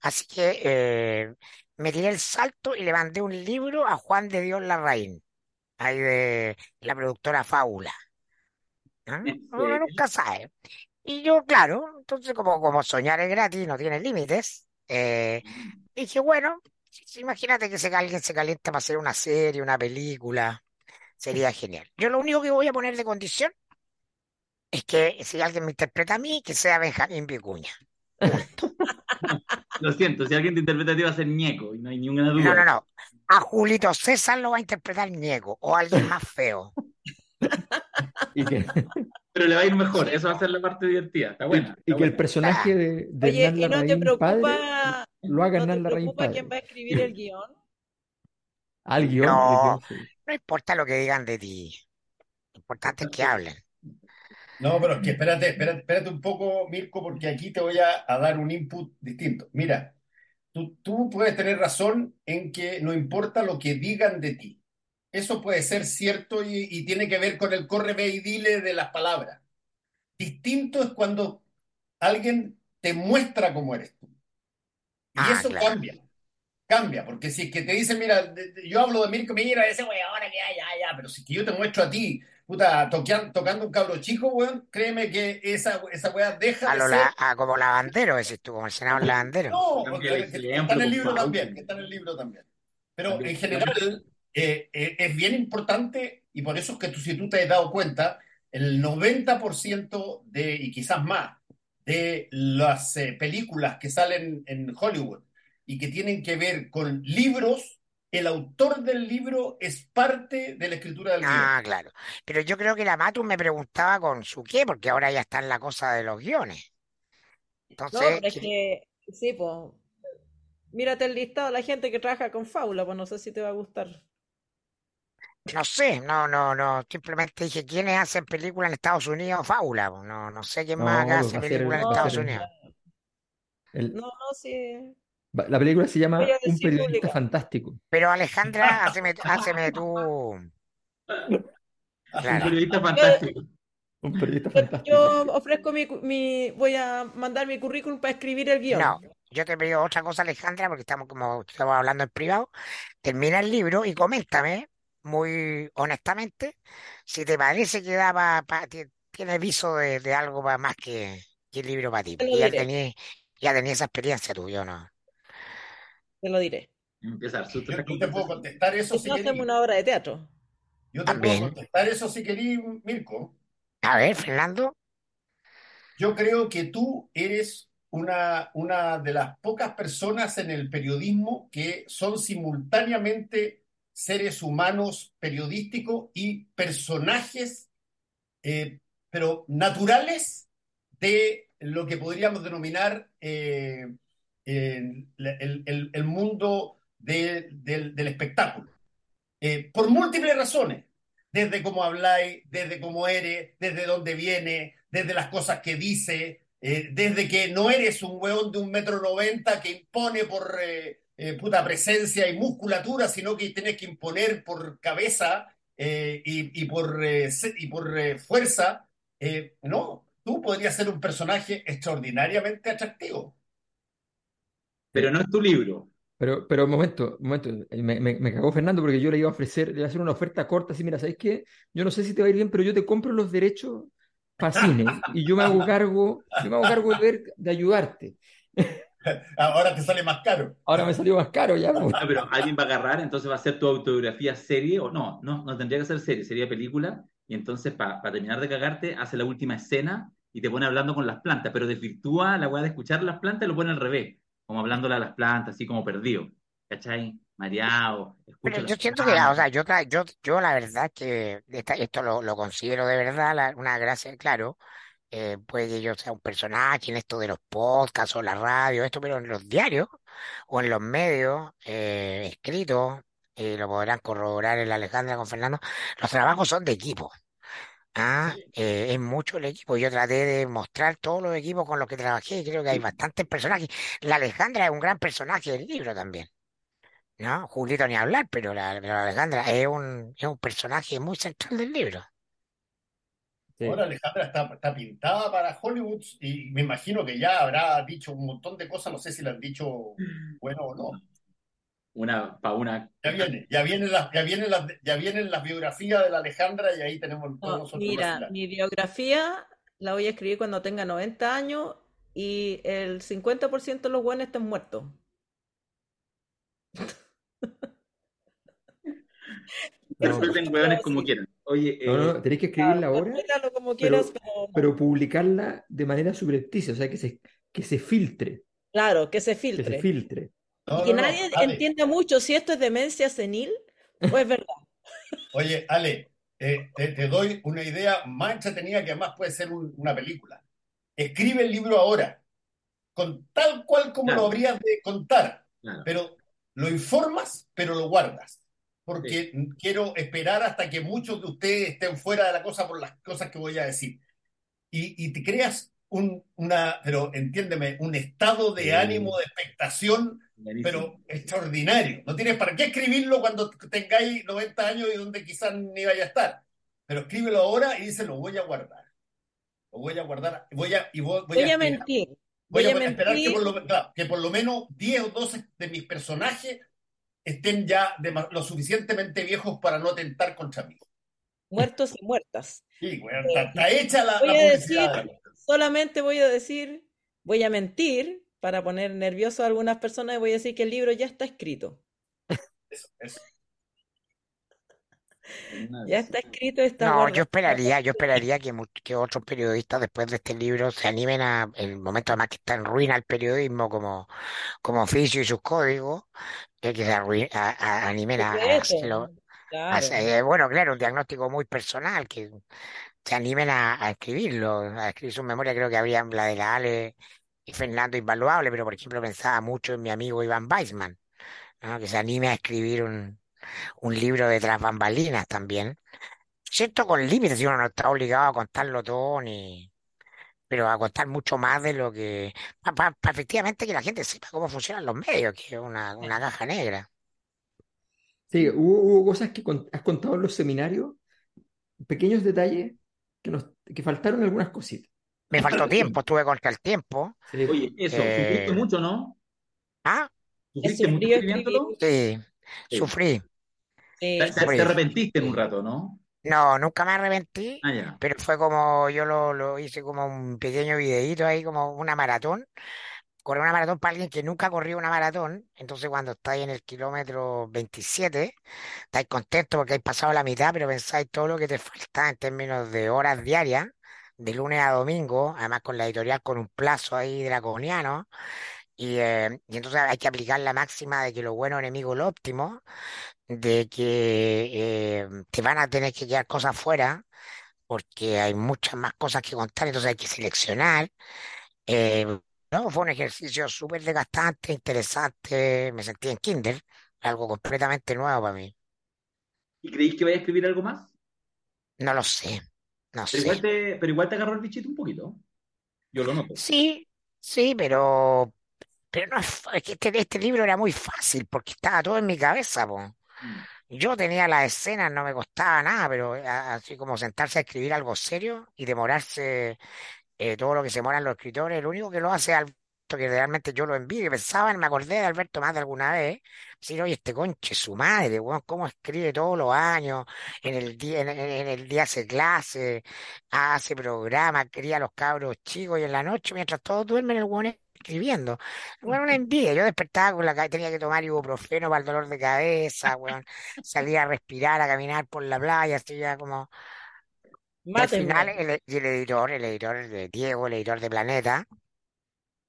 Así que eh, me tiré el salto y le mandé un libro a Juan de Dios Larraín ahí de la productora Fábula. ¿ah? ¿En Uno nunca sabe. Y yo, claro, entonces como, como soñar es gratis, no tiene límites, eh, dije, bueno, si- si imagínate que se, alguien se calienta para hacer una serie, una película, sería genial. Yo lo único que voy a poner de condición es que si alguien me interpreta a mí, que sea Benjamín Vicuña. Lo siento, si alguien te interpreta a ti va a ser ñeco y no hay ninguna No, duda. no, no. A Julito César lo va a interpretar Ñeco o alguien más feo. Y que, Pero le va a ir mejor, eso va a ser la parte divertida. Está buena. y está que el personaje de, de Oye, Hernán ¿y no te Larraín padre preocupa, lo haga no te Hernán Larraín preocupa padre. quién va a escribir el guion? Al guion, No, guion, sí. no importa lo que digan de ti. Lo importante es que hablen. No, pero es que espérate, espérate, espérate un poco, Mirko, porque aquí te voy a, a dar un input distinto. Mira, tú, tú puedes tener razón en que no importa lo que digan de ti. Eso puede ser cierto y, y tiene que ver con el corre ve y dile de las palabras. Distinto es cuando alguien te muestra cómo eres tú. Y Ah, eso claro. cambia, cambia, porque si es que te dicen, mira, de- de- yo hablo de Mirko, mira, ese weón, ahora que ya, ya, ya, pero si es que yo te muestro a ti, puta, toquean- tocando un cabro chico, weón, créeme que esa, esa weá deja A de lo ser. la, a como lavandero, decís tú, como el senador lavandero. No, el que, está en el libro compadre. también, que está en el libro también. Pero en general eh, eh, es bien importante y por eso es que tú, si tú te has dado cuenta, el 90% de, y quizás más, de las eh, películas que salen en Hollywood y que tienen que ver con libros, el autor del libro es parte de la escritura del guion. Ah, claro. Pero yo creo que la Matus me preguntaba con su qué, porque ahora ya está en la cosa de los guiones. No, Entonces, pero es que, sí, pues, mírate el listado de la gente que trabaja con Fábula, pues no sé si te va a gustar. No sé, no, no, no. Simplemente dije quiénes hacen películas en Estados Unidos, Fábula. No, no sé quién más No, acá pues hace va a ser, películas en va a Estados ser Unidos. el- No, no, sí. va- la película se llama Voy a Un decir periodista pública. fantástico. Pero Alejandra, haceme, haceme tú. Un Claro. periodista fantástico. Un periodista Yo, fantástico. yo ofrezco mi, cu- mi, voy a mandar mi currículum para escribir el guion. No, yo te pido otra cosa, Alejandra, porque estamos como estamos hablando en privado. Termina el libro y coméntame muy honestamente si te parece que da pa- pa- ti- tiene viso de, de algo pa- más que, que el libro para ti. Te ya tenía, ya tenía esa experiencia tú, yo no. Te lo diré. Susto Yo, te puedo contestar eso Si querís. una obra de teatro. Yo te puedo También. contestar eso si querís, Mirko. A ver, Fernando. Yo creo que tú eres una, una de las pocas personas en el periodismo que son simultáneamente seres humanos periodísticos y personajes, eh, pero naturales de lo que podríamos denominar eh, el, mundo de- del, espectáculo. Eh, por múltiples razones, desde cómo habláis, desde cómo eres, desde dónde viene, desde las cosas que dice, eh, desde que no eres un hueón de un metro noventa que impone por eh, puta presencia y musculatura, sino que tenés que imponer por cabeza eh, y, y por, eh, y por eh, fuerza. Eh, no, tú podrías ser un personaje extraordinariamente atractivo. Pero no es tu libro. Pero, pero un momento, un momento, me, me, me cagó Fernando porque yo le iba a ofrecer, le iba a hacer una oferta corta, así, mira, ¿sabes qué? Yo no sé si te va a ir bien, pero yo te compro los derechos para cine y yo me hago cargo, yo me hago cargo de ver, de ayudarte. Ahora te sale más caro. Ahora me salió más caro ya. pues. Ah, pero alguien va a agarrar, entonces va a ser tu autobiografía serie, o no, no, no tendría que ser serie, sería película, y entonces para terminar de cagarte, hace la última escena y te pone hablando con las plantas, pero desvirtúa la weá de escuchar las plantas y lo pone al revés, como hablándole a las plantas, así como perdido, ¿cachai? Mareado, Pero yo siento que, o sea, yo, yo, yo la verdad que esta- esto lo, lo considero de verdad la- una gracia, claro, eh, puede que yo sea un personaje en esto de los podcasts o la radio, esto, pero en los diarios o en los medios eh, escritos, eh, lo podrán corroborar el Alejandra con Fernando, los trabajos son de equipo. Ah, eh, es mucho el equipo. Yo traté de mostrar todos los equipos con los que trabajé y creo que hay bastantes personajes. La Alejandra es un gran personaje del libro también. ¿no? Julito ni hablar, pero la, la Alejandra es un, es un personaje muy central del libro. Sí. Ahora Alejandra está, está pintada para Hollywood y me imagino que ya habrá dicho un montón de cosas, no sé si le han dicho bueno o no. Una, para una... Ya viene, ya vienen las, ya vienen las, ya vienen las biografías de la Alejandra y ahí tenemos todos No, nosotros mira, mi biografía la voy a escribir cuando tenga 90 años y el 50% de los buenos estén muertos. No, suelten hueones como quieran. Oye, no, eh, no, tenéis que escribirla ahora, Interprétalo como quieras, pero, pero pero publicarla de manera subrepticia, o sea, que se, que se filtre, claro, que se que se filtre. filtre. Y No, que no, no, nadie Ale. entienda mucho si esto es demencia senil o es verdad. Oye, Ale, eh, te, te doy una idea más entretenida que además puede ser un- una película. Escribe el libro ahora, con tal cual como Claro. lo habrías de contar, claro. pero lo informas, pero lo guardas. Porque quiero esperar hasta que muchos de ustedes estén fuera de la cosa por las cosas que voy a decir. Y, y te creas un, una, pero entiéndeme, un estado de Sí. ánimo, de expectación, pero extraordinario. No tienes para qué escribirlo cuando tengáis 90 años y donde quizás ni vaya a estar. Pero escríbelo ahora y dice, lo voy a guardar. Lo voy a guardar. Voy a, y voy, voy Voy a a mentir. voy Voy a a esperar que mentir. por lo, claro, que por lo menos 10 o 12 de mis personajes estén ya dema- lo suficientemente viejos para no tentar contra mí. Muertos y muertas. Sí, weón, está, está hecha la, Voy la a publicidad. decir, solamente voy a decir, voy a mentir para poner nervioso a algunas personas y voy a decir que el libro ya está escrito. Eso, eso. Ya está escrito, está No, yo esperaría, yo esperaría que, que otros periodistas después de este libro se animen a, el momento además que está en ruina el periodismo como, como oficio y sus códigos, que, que se a- a- animen a, a hacerlo. Claro. hacer- eh, bueno, claro, un diagnóstico muy personal, que se animen a, a escribirlo, a escribir su memoria, creo que habría la de la Ale y Fernando invaluable, pero por ejemplo pensaba mucho en mi amigo Iván Weisman, ¿no? Que se anime a escribir un, un libro de tras bambalinas también. Cierto, con límites, si uno no está obligado a contarlo todo, ni, pero a contar mucho más de lo que, para efectivamente que la gente sepa cómo funcionan los medios, que es una, una caja negra. Sí, hubo, hubo cosas que con- has contado en los seminarios, pequeños detalles que, nos, que faltaron algunas cositas. Me faltó tiempo, estuve contra el tiempo. Sí, Oye, eso, Eh, sufriste mucho, ¿no? Ah, ¿Sufriste mucho escribiéndolo? sí, Sí. sufrí. Te, arrepentiste en un rato, ¿no? No, nunca me arrepentí, Ah, ya. pero fue como, yo lo, lo hice como un pequeño videíto ahí, como una maratón. Correr una maratón para alguien que nunca corrió una maratón, entonces cuando estáis en el kilómetro 27, estáis contentos porque habéis pasado la mitad, pero pensáis todo lo que te falta en términos de horas diarias de lunes a domingo, además con la editorial con un plazo ahí draconiano, y, eh, y entonces hay que aplicar la máxima de que lo bueno enemigo lo óptimo, de que eh, te van a tener que quedar cosas fuera, porque hay muchas más cosas que contar, entonces hay que seleccionar. Eh, no, fue un ejercicio súper desgastante, interesante, me sentí en Kinder, algo completamente nuevo para mí. ¿Y creéis que vais a escribir algo más? No lo sé, no Pero igual te, pero igual te agarró el bichito un poquito. Yo lo noto. Sí, sí, pero, pero no es que este, este libro era muy fácil porque estaba todo en mi cabeza, po. Mm. Yo tenía las escenas, no me costaba nada, pero a- así como sentarse a escribir algo serio y demorarse eh, todo lo que se demoran los escritores, el único que lo hace Alberto, que realmente yo lo envidio, pensaba, me acordé de Alberto más de alguna vez, decir, oye, este conche, su madre, weón, cómo escribe todos los años, en el día, en el día hace clase, hace programa, cría a los cabros chicos y en la noche, mientras todos duermen, el weón escribiendo. Bueno, una envidia, yo despertaba con la cabeza, tenía que tomar ibuprofeno para el dolor de cabeza, weón, salía a respirar, a caminar por la playa, ya como... Y al final, el, el editor, el editor de Diego, el editor de Planeta,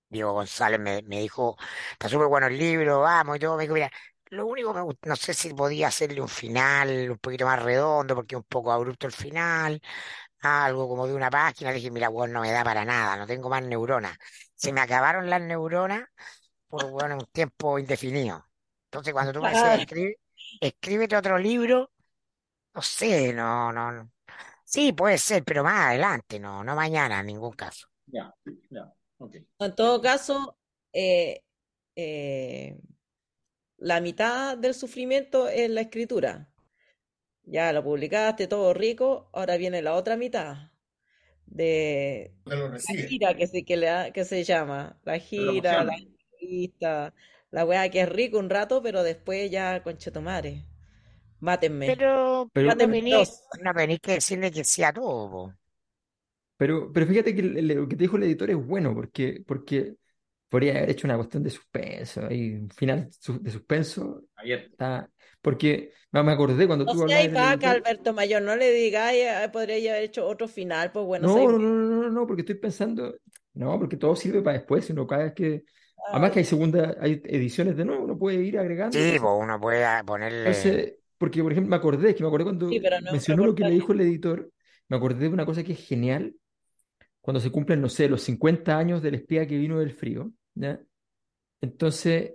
Diego González me, me dijo, está súper bueno el libro, vamos y todo. Me dijo, mira, lo único que me gusta, no sé si podía hacerle un final un poquito más redondo, porque un poco abrupto el final, algo como de una página. Le dije, mira, bueno, no me da para nada, no tengo más neuronas. Se me acabaron las neuronas por, bueno, un tiempo indefinido. Entonces, cuando tú me decías, escribe, escríbete otro libro, no sé, no, no, no. Sí, puede ser, pero más adelante, no, no mañana, en ningún caso. Ya, ya. En todo caso, eh, eh, la mitad del sufrimiento es la escritura. Ya lo publicaste, todo rico, ahora viene la otra mitad de lo la gira que se, que le que se llama. La gira, la entrevista, la weá que es rico un rato, pero después ya, conchetumare, mátenme, Pero, pero no Pero, mátenme vení, dos. no tenés que decirle que sí a todo, po. pero, pero fíjate que lo que te dijo el editor es bueno, porque, porque podría haber hecho una cuestión de suspenso, ahí, un final de suspenso. Abierto. Está, porque me me acordé cuando No tú seáis hablabas editor. Alberto Mayor, no le digáis, "Ay, podría haber hecho otro final, pues bueno, No, seis no, no, no, no, porque estoy pensando, no, porque todo sirve para después, sino cada vez que, además que hay segunda, hay ediciones de nuevo, uno puede ir agregando Sí, cosas. pues uno puede ponerle. Entonces, porque por ejemplo me acordé, que me acordé cuando Sí, no mencionó lo que le dijo el editor, me acordé de una cosa que es genial, cuando se cumplen, no sé, los 50 años del espía que vino del frío, ¿ya? Entonces,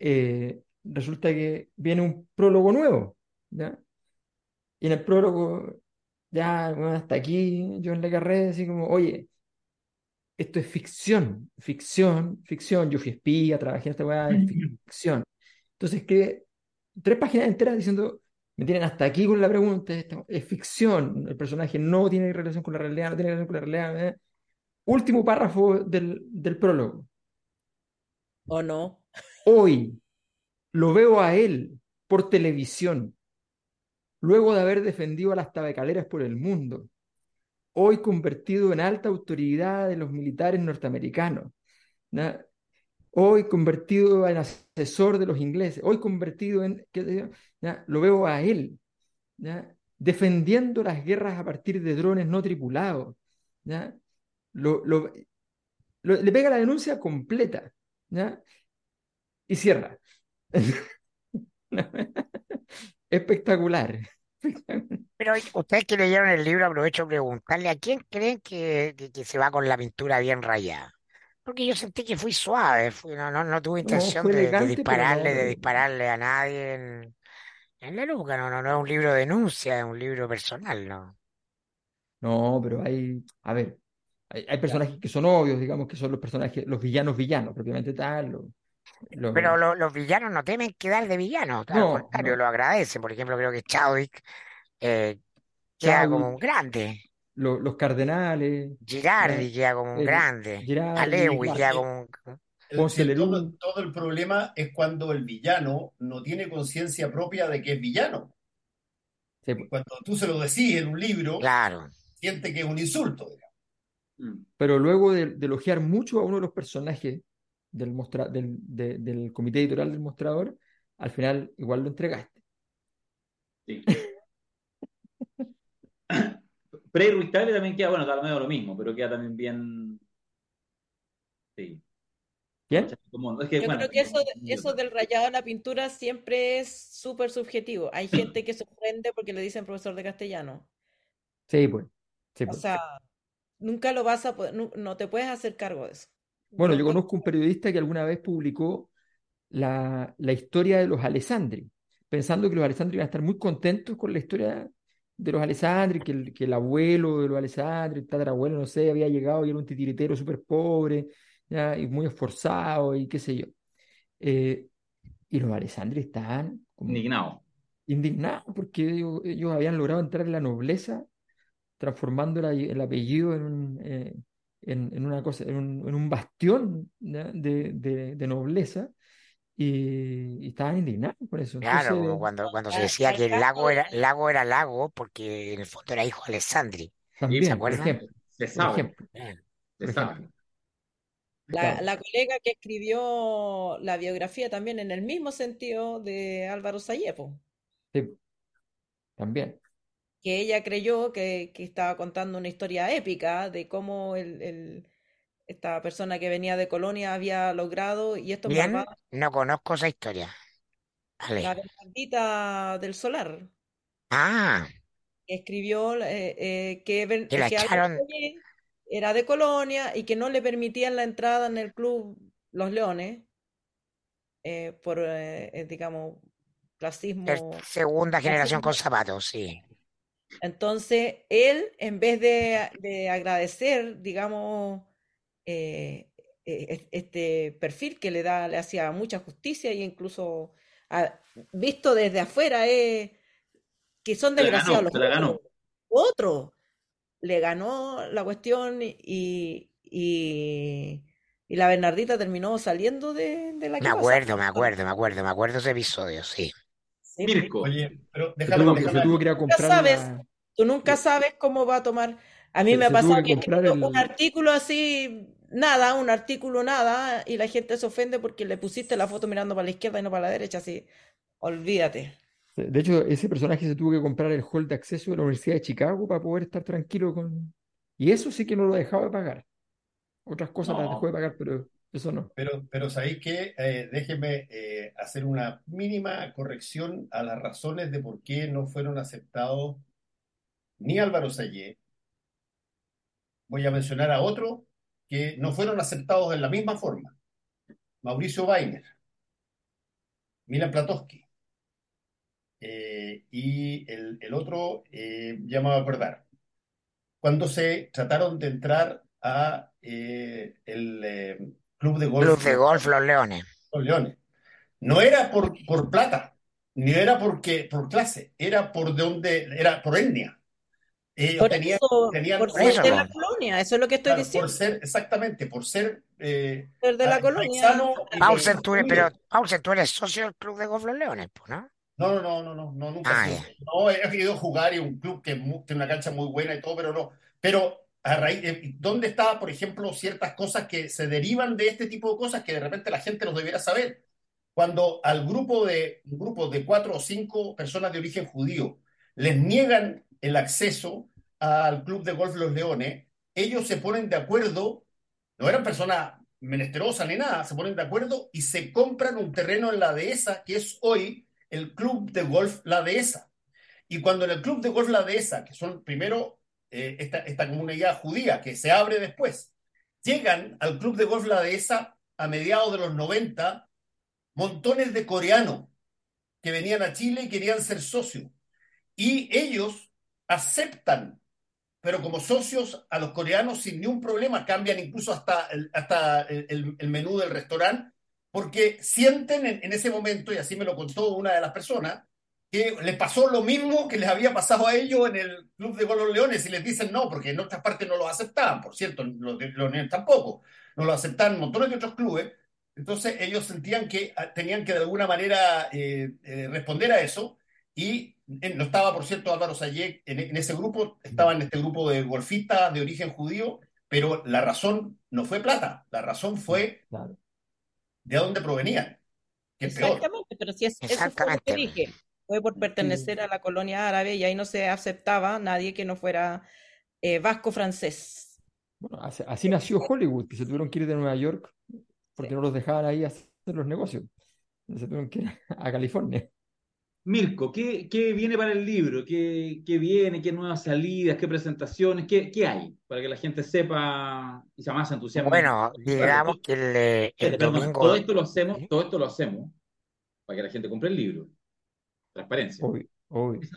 eh, resulta que viene un prólogo nuevo, ¿ya? Y en el prólogo, ya, bueno, hasta aquí, yo le agarré así como, oye, esto es ficción, ficción, ficción. Yo fui espía, trabajé en esta weá, es ficción. Entonces, que tres páginas enteras diciendo, me tienen hasta aquí con la pregunta, esto es ficción, el personaje no tiene relación con la realidad, no tiene relación con la realidad. ¿eh? Último párrafo del, del prólogo. ¿O no? Hoy lo veo a él por televisión, luego de haber defendido a las tabacaleras por el mundo, hoy convertido en alta autoridad de los militares norteamericanos, ¿no? hoy convertido en asesor de los ingleses, hoy convertido en. Lo veo a él, defendiendo las guerras a partir de drones no tripulados. le pega la denuncia completa y cierra. Espectacular. Pero ustedes que leyeron el libro, aprovecho de preguntarle a quién creen que, que, que se va con la pintura bien rayada. Porque yo sentí que fui suave, fui- no, no, no tuve No, intención de, no, dispararle, de dispararle a nadie en, en la nuca, no, no, no es un libro de denuncia, es un libro personal, ¿no? no, pero hay, a ver, hay, hay personajes que son obvios, digamos que son los personajes, los villanos villanos, propiamente tal, los, Pero lo- los villanos no temen quedar de villanos, al no, contrario, no, lo agradecen. Por ejemplo, creo que Chadwick eh, queda como un Chadwick, grande. lo- los cardenales. Girardi queda como un grande. Girardi, Alewi queda Eh, como un... el- todo, el problema es cuando el villano no tiene conciencia propia de que es villano. sí, cuando tú se lo decís en un libro, Claro. siente que es un insulto. digamos. Mm. pero luego de, de elogiar mucho a uno de los personajes del, mostra, del, de- del comité editorial del mostrador, al final igual lo entregaste. Sí. Tagle también queda, bueno, está medio lo mismo, pero queda también bien. Sí. ¿Quién? Como- es que, Yo bueno, creo que eso, eso del rayado en la pintura siempre es súper subjetivo. Hay gente que se ofende porque le dicen profesor de castellano. Sí, pues. Sí, O pues. sea, nunca lo vas a poder, nu- no te puedes hacer cargo de eso. Bueno, yo conozco un periodista que alguna vez publicó la, la historia de los Alessandri, pensando que los Alessandri iban a estar muy contentos con la historia de los Alessandri, que el, que el abuelo de los Alessandri, el tatarabuelo, no sé, había llegado y era un titiritero súper pobre, ya, y muy esforzado y qué sé yo. Eh, y los Alessandri estaban como Indignado. indignados porque ellos, ellos habían logrado entrar en la nobleza, transformando la- el apellido en un, eh, en, en una cosa, en un, en un bastión de, de- de nobleza, y, y estaban indignados por eso. Claro, Entonces, como cuando, cuando se Ah, decía que el lago era, lago era lago porque en el fondo era hijo de Alessandri. también, por acuerdan? ejemplo, Se por ejemplo, se por sabe. ejemplo. La, Claro. la colega que escribió la biografía también en el mismo sentido de Álvaro Sallepo, Sí, también. Que ella creyó que, que estaba contando una historia épica de cómo el, el- esta persona que venía de Colonia había logrado, y estos Bien, no conozco esa historia. Vale. la Bernardita del Solar, Ah, escribió eh, eh, que, echaron. Era de Colonia y que no le permitían la entrada en el club Los Leones eh, por, eh, digamos, racismo. segunda generación con zapatos, sí. Entonces, él, en vez de, de agradecer, digamos, eh, eh, es- este perfil que le da, le hacía mucha justicia e incluso a- visto desde afuera, eh, que son desgraciados los ganó. otros. Otro le ganó la cuestión y, y, y la Bernardita terminó saliendo de, de la Me que pasa. acuerdo, me acuerdo, me acuerdo, me acuerdo ese episodio, sí. Sí, Mirko. Oye, pero Se déjame, tuvo, que- se tuvo que ir a Nunca comprar sabes, la- tú nunca sabes cómo va a tomar. A mí Se- me ha se pasado que un artículo así, nada, un artículo nada, y la gente se ofende porque le pusiste la foto mirando para la izquierda y no para la derecha, así, olvídate. De hecho, ese personaje se tuvo que comprar el hall de acceso de la Universidad de Chicago para poder estar tranquilo con... Y eso sí que no lo dejaba de pagar. Otras cosas las No. dejó de pagar, pero eso no. Pero, pero ¿sabéis qué? Eh, déjenme eh, hacer una mínima corrección a las razones de por qué no fueron aceptados ni Álvaro Sayé. Voy a mencionar a otro que no fueron aceptados de la misma forma. Mauricio Weiner, Milan Platowski. Eh, y el, otro, eh, ya me a acordar. Cuando se trataron de entrar a eh, el club de golf Club de golf Los Leones. Los Leones. No era por, por plata, ni era porque por clase, era por de donde, era por etnia. Ellos Por tenían, eso, tenían por por ser de la colonia, eso es lo que estoy claro, por diciendo, ser, exactamente, por ser eh, ser de la colonia. tú pero tú eres socio del Club de Golf Los Leones, ¿no? No, no, no, no, no, no, nunca Ah. No, he ido a jugar y un club que tiene una cancha muy buena y todo, pero no. Pero a raíz de, ¿dónde está, por ejemplo, ciertas cosas que se derivan de este tipo de cosas que de repente la gente los debiera saber? Cuando al grupo de, un grupo de cuatro o cinco personas de origen judío les niegan el acceso al club de golf Los Leones, ellos se ponen de acuerdo, no eran personas menesterosas ni nada, se ponen de acuerdo y se compran un terreno en la dehesa, que es hoy el club de golf La Dehesa. Y cuando en el club de golf La Dehesa, que son primero eh, esta, esta comunidad judía que se abre después, llegan al club de golf La Dehesa a mediados de los 90 montones de coreanos que venían a Chile y querían ser socios. Y ellos aceptan, pero como socios a los coreanos sin ningún problema, cambian incluso hasta el, hasta el, menú del restaurante, porque sienten en, en ese momento, y así me lo contó una de las personas, que les pasó lo mismo que les había pasado a ellos en el Club de Golf Leones y les dicen no, porque en otras partes no los aceptaban, por cierto, los de Leones tampoco, no lo aceptaban montones de otros clubes, entonces ellos sentían que ah, tenían que de alguna manera eh, eh, responder a eso. Y eh, no estaba, por cierto, Álvaro Sayek en, en ese grupo, estaba en este grupo de golfistas de origen judío, pero la razón no fue plata, la razón fue Claro. de dónde provenían, que es peor. Exactamente, pero si es, eso fue lo que dije, fue por pertenecer a la colonia árabe y ahí no se aceptaba nadie que no fuera eh, vasco-francés. Bueno, así, así nació Hollywood, que se tuvieron que ir de Nueva York porque Sí. no los dejaban ahí hacer los negocios. Se tuvieron que ir a California. Mirko, ¿qué, qué viene para el libro? ¿Qué, qué viene? ¿Qué nuevas salidas? ¿Qué presentaciones? ¿Qué, qué hay? Para que la gente sepa y se más entusiasme. Bueno, digamos que el, eh, el perdón, domingo, todo esto lo hacemos, todo esto lo hacemos para que la gente compre el libro. Transparencia.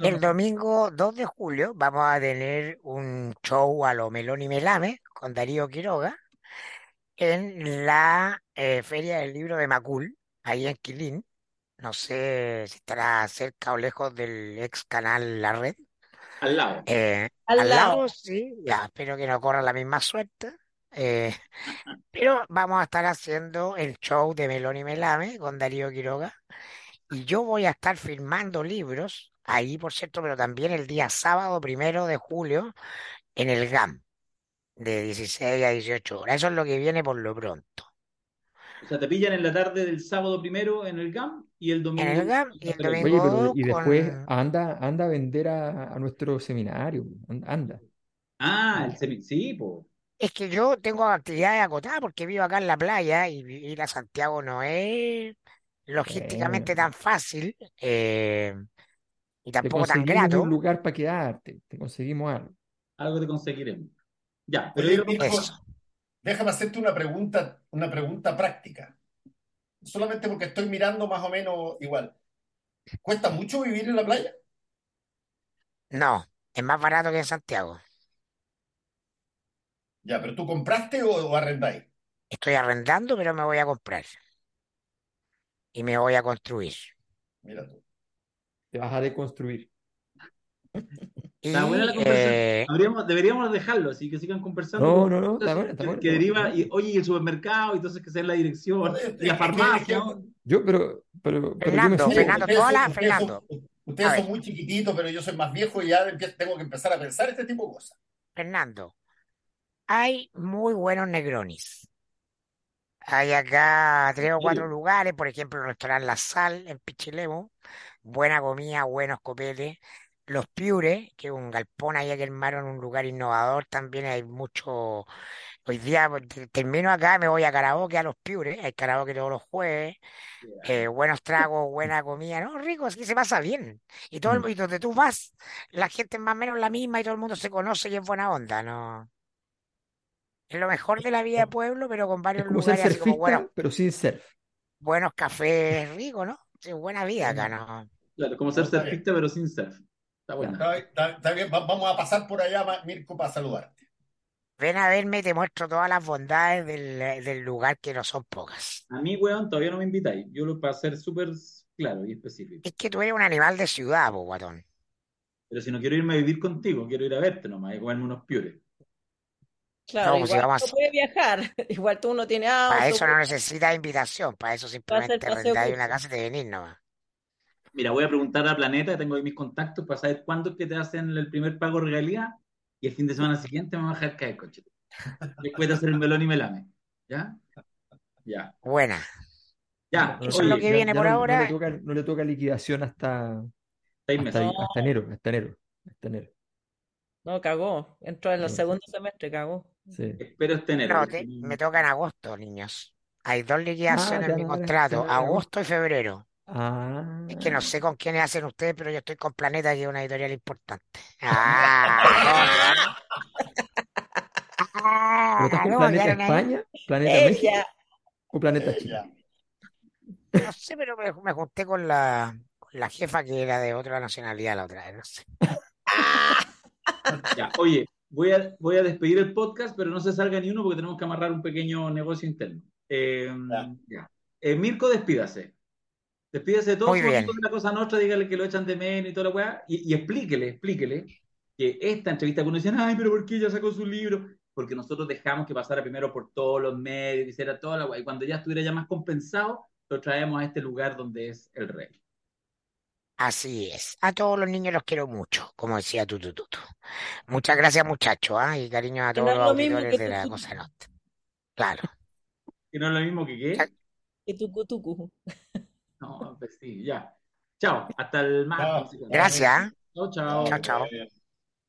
El domingo 2 de julio vamos a tener un show a lo Melón y Melame con Darío Quiroga en la eh, Feria del Libro de Macul, ahí en Quilín. No sé si estará cerca o lejos del ex canal La Red. Al lado. Eh, Al al lado. lado, sí, ya, espero que no corra la misma suerte. Eh, pero vamos a estar haciendo el show de Melón y Melame con Darío Quiroga. Y yo voy a estar firmando libros ahí, por cierto, pero también el día sábado primero de julio en el GAM, de 16 a 18 horas. Eso es lo que viene por lo pronto. O sea, te pillan en la tarde del sábado primero en el GAM y el En domingo el GAM y el pero- Oye, domingo pero 2 y después con... anda, anda a vender a, a nuestro seminario. Anda. Ah, el semi... Sí, po. Es que yo tengo actividades acotadas porque vivo acá en la playa y ir a Santiago no es logísticamente tan fácil eh, y te tampoco tan conseguimos grato. un lugar para quedarte. Te conseguimos algo. Algo te conseguiremos. Ya, pero Oye, déjame hacerte una pregunta, una pregunta práctica. Solamente porque estoy mirando más o menos igual. ¿Cuesta mucho vivir en la playa? No, es más barato que en Santiago. Ya, pero ¿tú compraste o, o arrendáis? Estoy arrendando, pero me voy a comprar y me voy a construir. Mira tú. Te vas a deconstruir. está buena la conversación. eh, Habríamos- deberíamos dejarlo, así que sigan conversando. No, no, no, está entonces, bueno, está que, bueno, que está deriva, y, oye, y el supermercado, y entonces que sea la dirección, No, y la farmacia. Yo, pero, pero, pero yo me Fernando. Fernando, ustedes son- Fernando, ustedes son muy chiquititos, pero yo soy más viejo y ya tengo que empezar a pensar este tipo de cosas. Fernando, hay muy buenos Negronis. Hay acá tres o ¿En cuatro lugares, por ejemplo, el restaurante La Sal en Pichilemu, buena comida, buenos copetes. Los Piures, que es un galpón allá que armaron un lugar innovador, también hay mucho. Hoy día pues, te- termino acá, me voy a karaoke a Los Piures, hay karaoke todos los jueves, eh, buenos tragos, buena comida, ¿no? Rico, así que se pasa bien. Y todo el, Mm. y donde tú vas, la gente es más o menos la misma y todo el mundo se conoce y es buena onda, ¿no? Es lo mejor de la vida de pueblo, pero con Es varios como ser lugares así como buenos, surfista, pero sin surf. buenos cafés ricos, ¿no? Sí, buena vida acá, ¿no? Claro, como ser surfista, pero sin surf. Está buena. Está, está- está bien, va- vamos a pasar por allá, Mirko, para saludarte. Ven a verme y te muestro todas las bondades del, del lugar que no son pocas. A mí, weón, todavía no me invitáis. Yo lo para ser súper claro y específico. Es que tú eres un animal de ciudad, po, guatón. Pero si no quiero irme a vivir contigo, quiero ir a verte nomás y comerme unos piures. Claro, pues igual no puede viajar. Igual tú no tienes Para auto, eso no necesitas invitación, para eso simplemente paseo arrendáis una casa y te venís nomás. Mira, voy a preguntar a Planeta, tengo ahí mis contactos para saber cuándo es que te hacen el primer pago de regalía y el fin de semana siguiente me va a dejar caer, coche. Después de hacer el melón y melame. ¿Ya? Ya. Buena. Ya. No, Eso es lo que ya- viene ya por no, no ahora. le toca, no le toca liquidación hasta, seis hasta, meses. Hasta enero, hasta enero, hasta enero. No, cagó. Entró en el segundo semestre, cagó. Sí. Espero enero. No, porque te- no- me toca en agosto, niños. Hay dos Ah, liquidaciones en mi contrato, agosto y febrero. Ah, Es que no sé con quiénes hacen ustedes, pero yo estoy con Planeta, que es una editorial importante. Ah, ¿pero ah, estás con no, Planeta. España, Planeta México Ella. o Planeta Eh, Chile? No sé, pero me, me junté con la, con la jefa que era de otra nacionalidad la otra vez, no sé. Ya, oye, voy a, voy a despedir el podcast, pero no se salga ni uno porque tenemos que amarrar un pequeño negocio interno. Eh, Ya. ya. Eh, Mirko, despídase. Despídase de todos Muy bien. la cosa nuestra, dígale que lo echan de menos y toda la weá, y, y explíquele, explíquele que esta entrevista que uno dice, ay, pero ¿por qué ella sacó su libro? Porque nosotros dejamos que pasara primero por todos los medios, hiciera toda la weá, y cuando ya estuviera ya más compensado, lo traemos a este lugar donde es el rey. Así es. A todos los niños los quiero mucho, como decía Tutu Tutu. Muchas gracias, muchachos, ¿ah? Y cariño a todos no los auditores de la tu Cosa Nostra. Claro. Que no es lo mismo que qué. Que tucu tucu. No, pues sí, ya. Chao, hasta el martes. Gracias. Chao, chao. Chao, chao. Eh,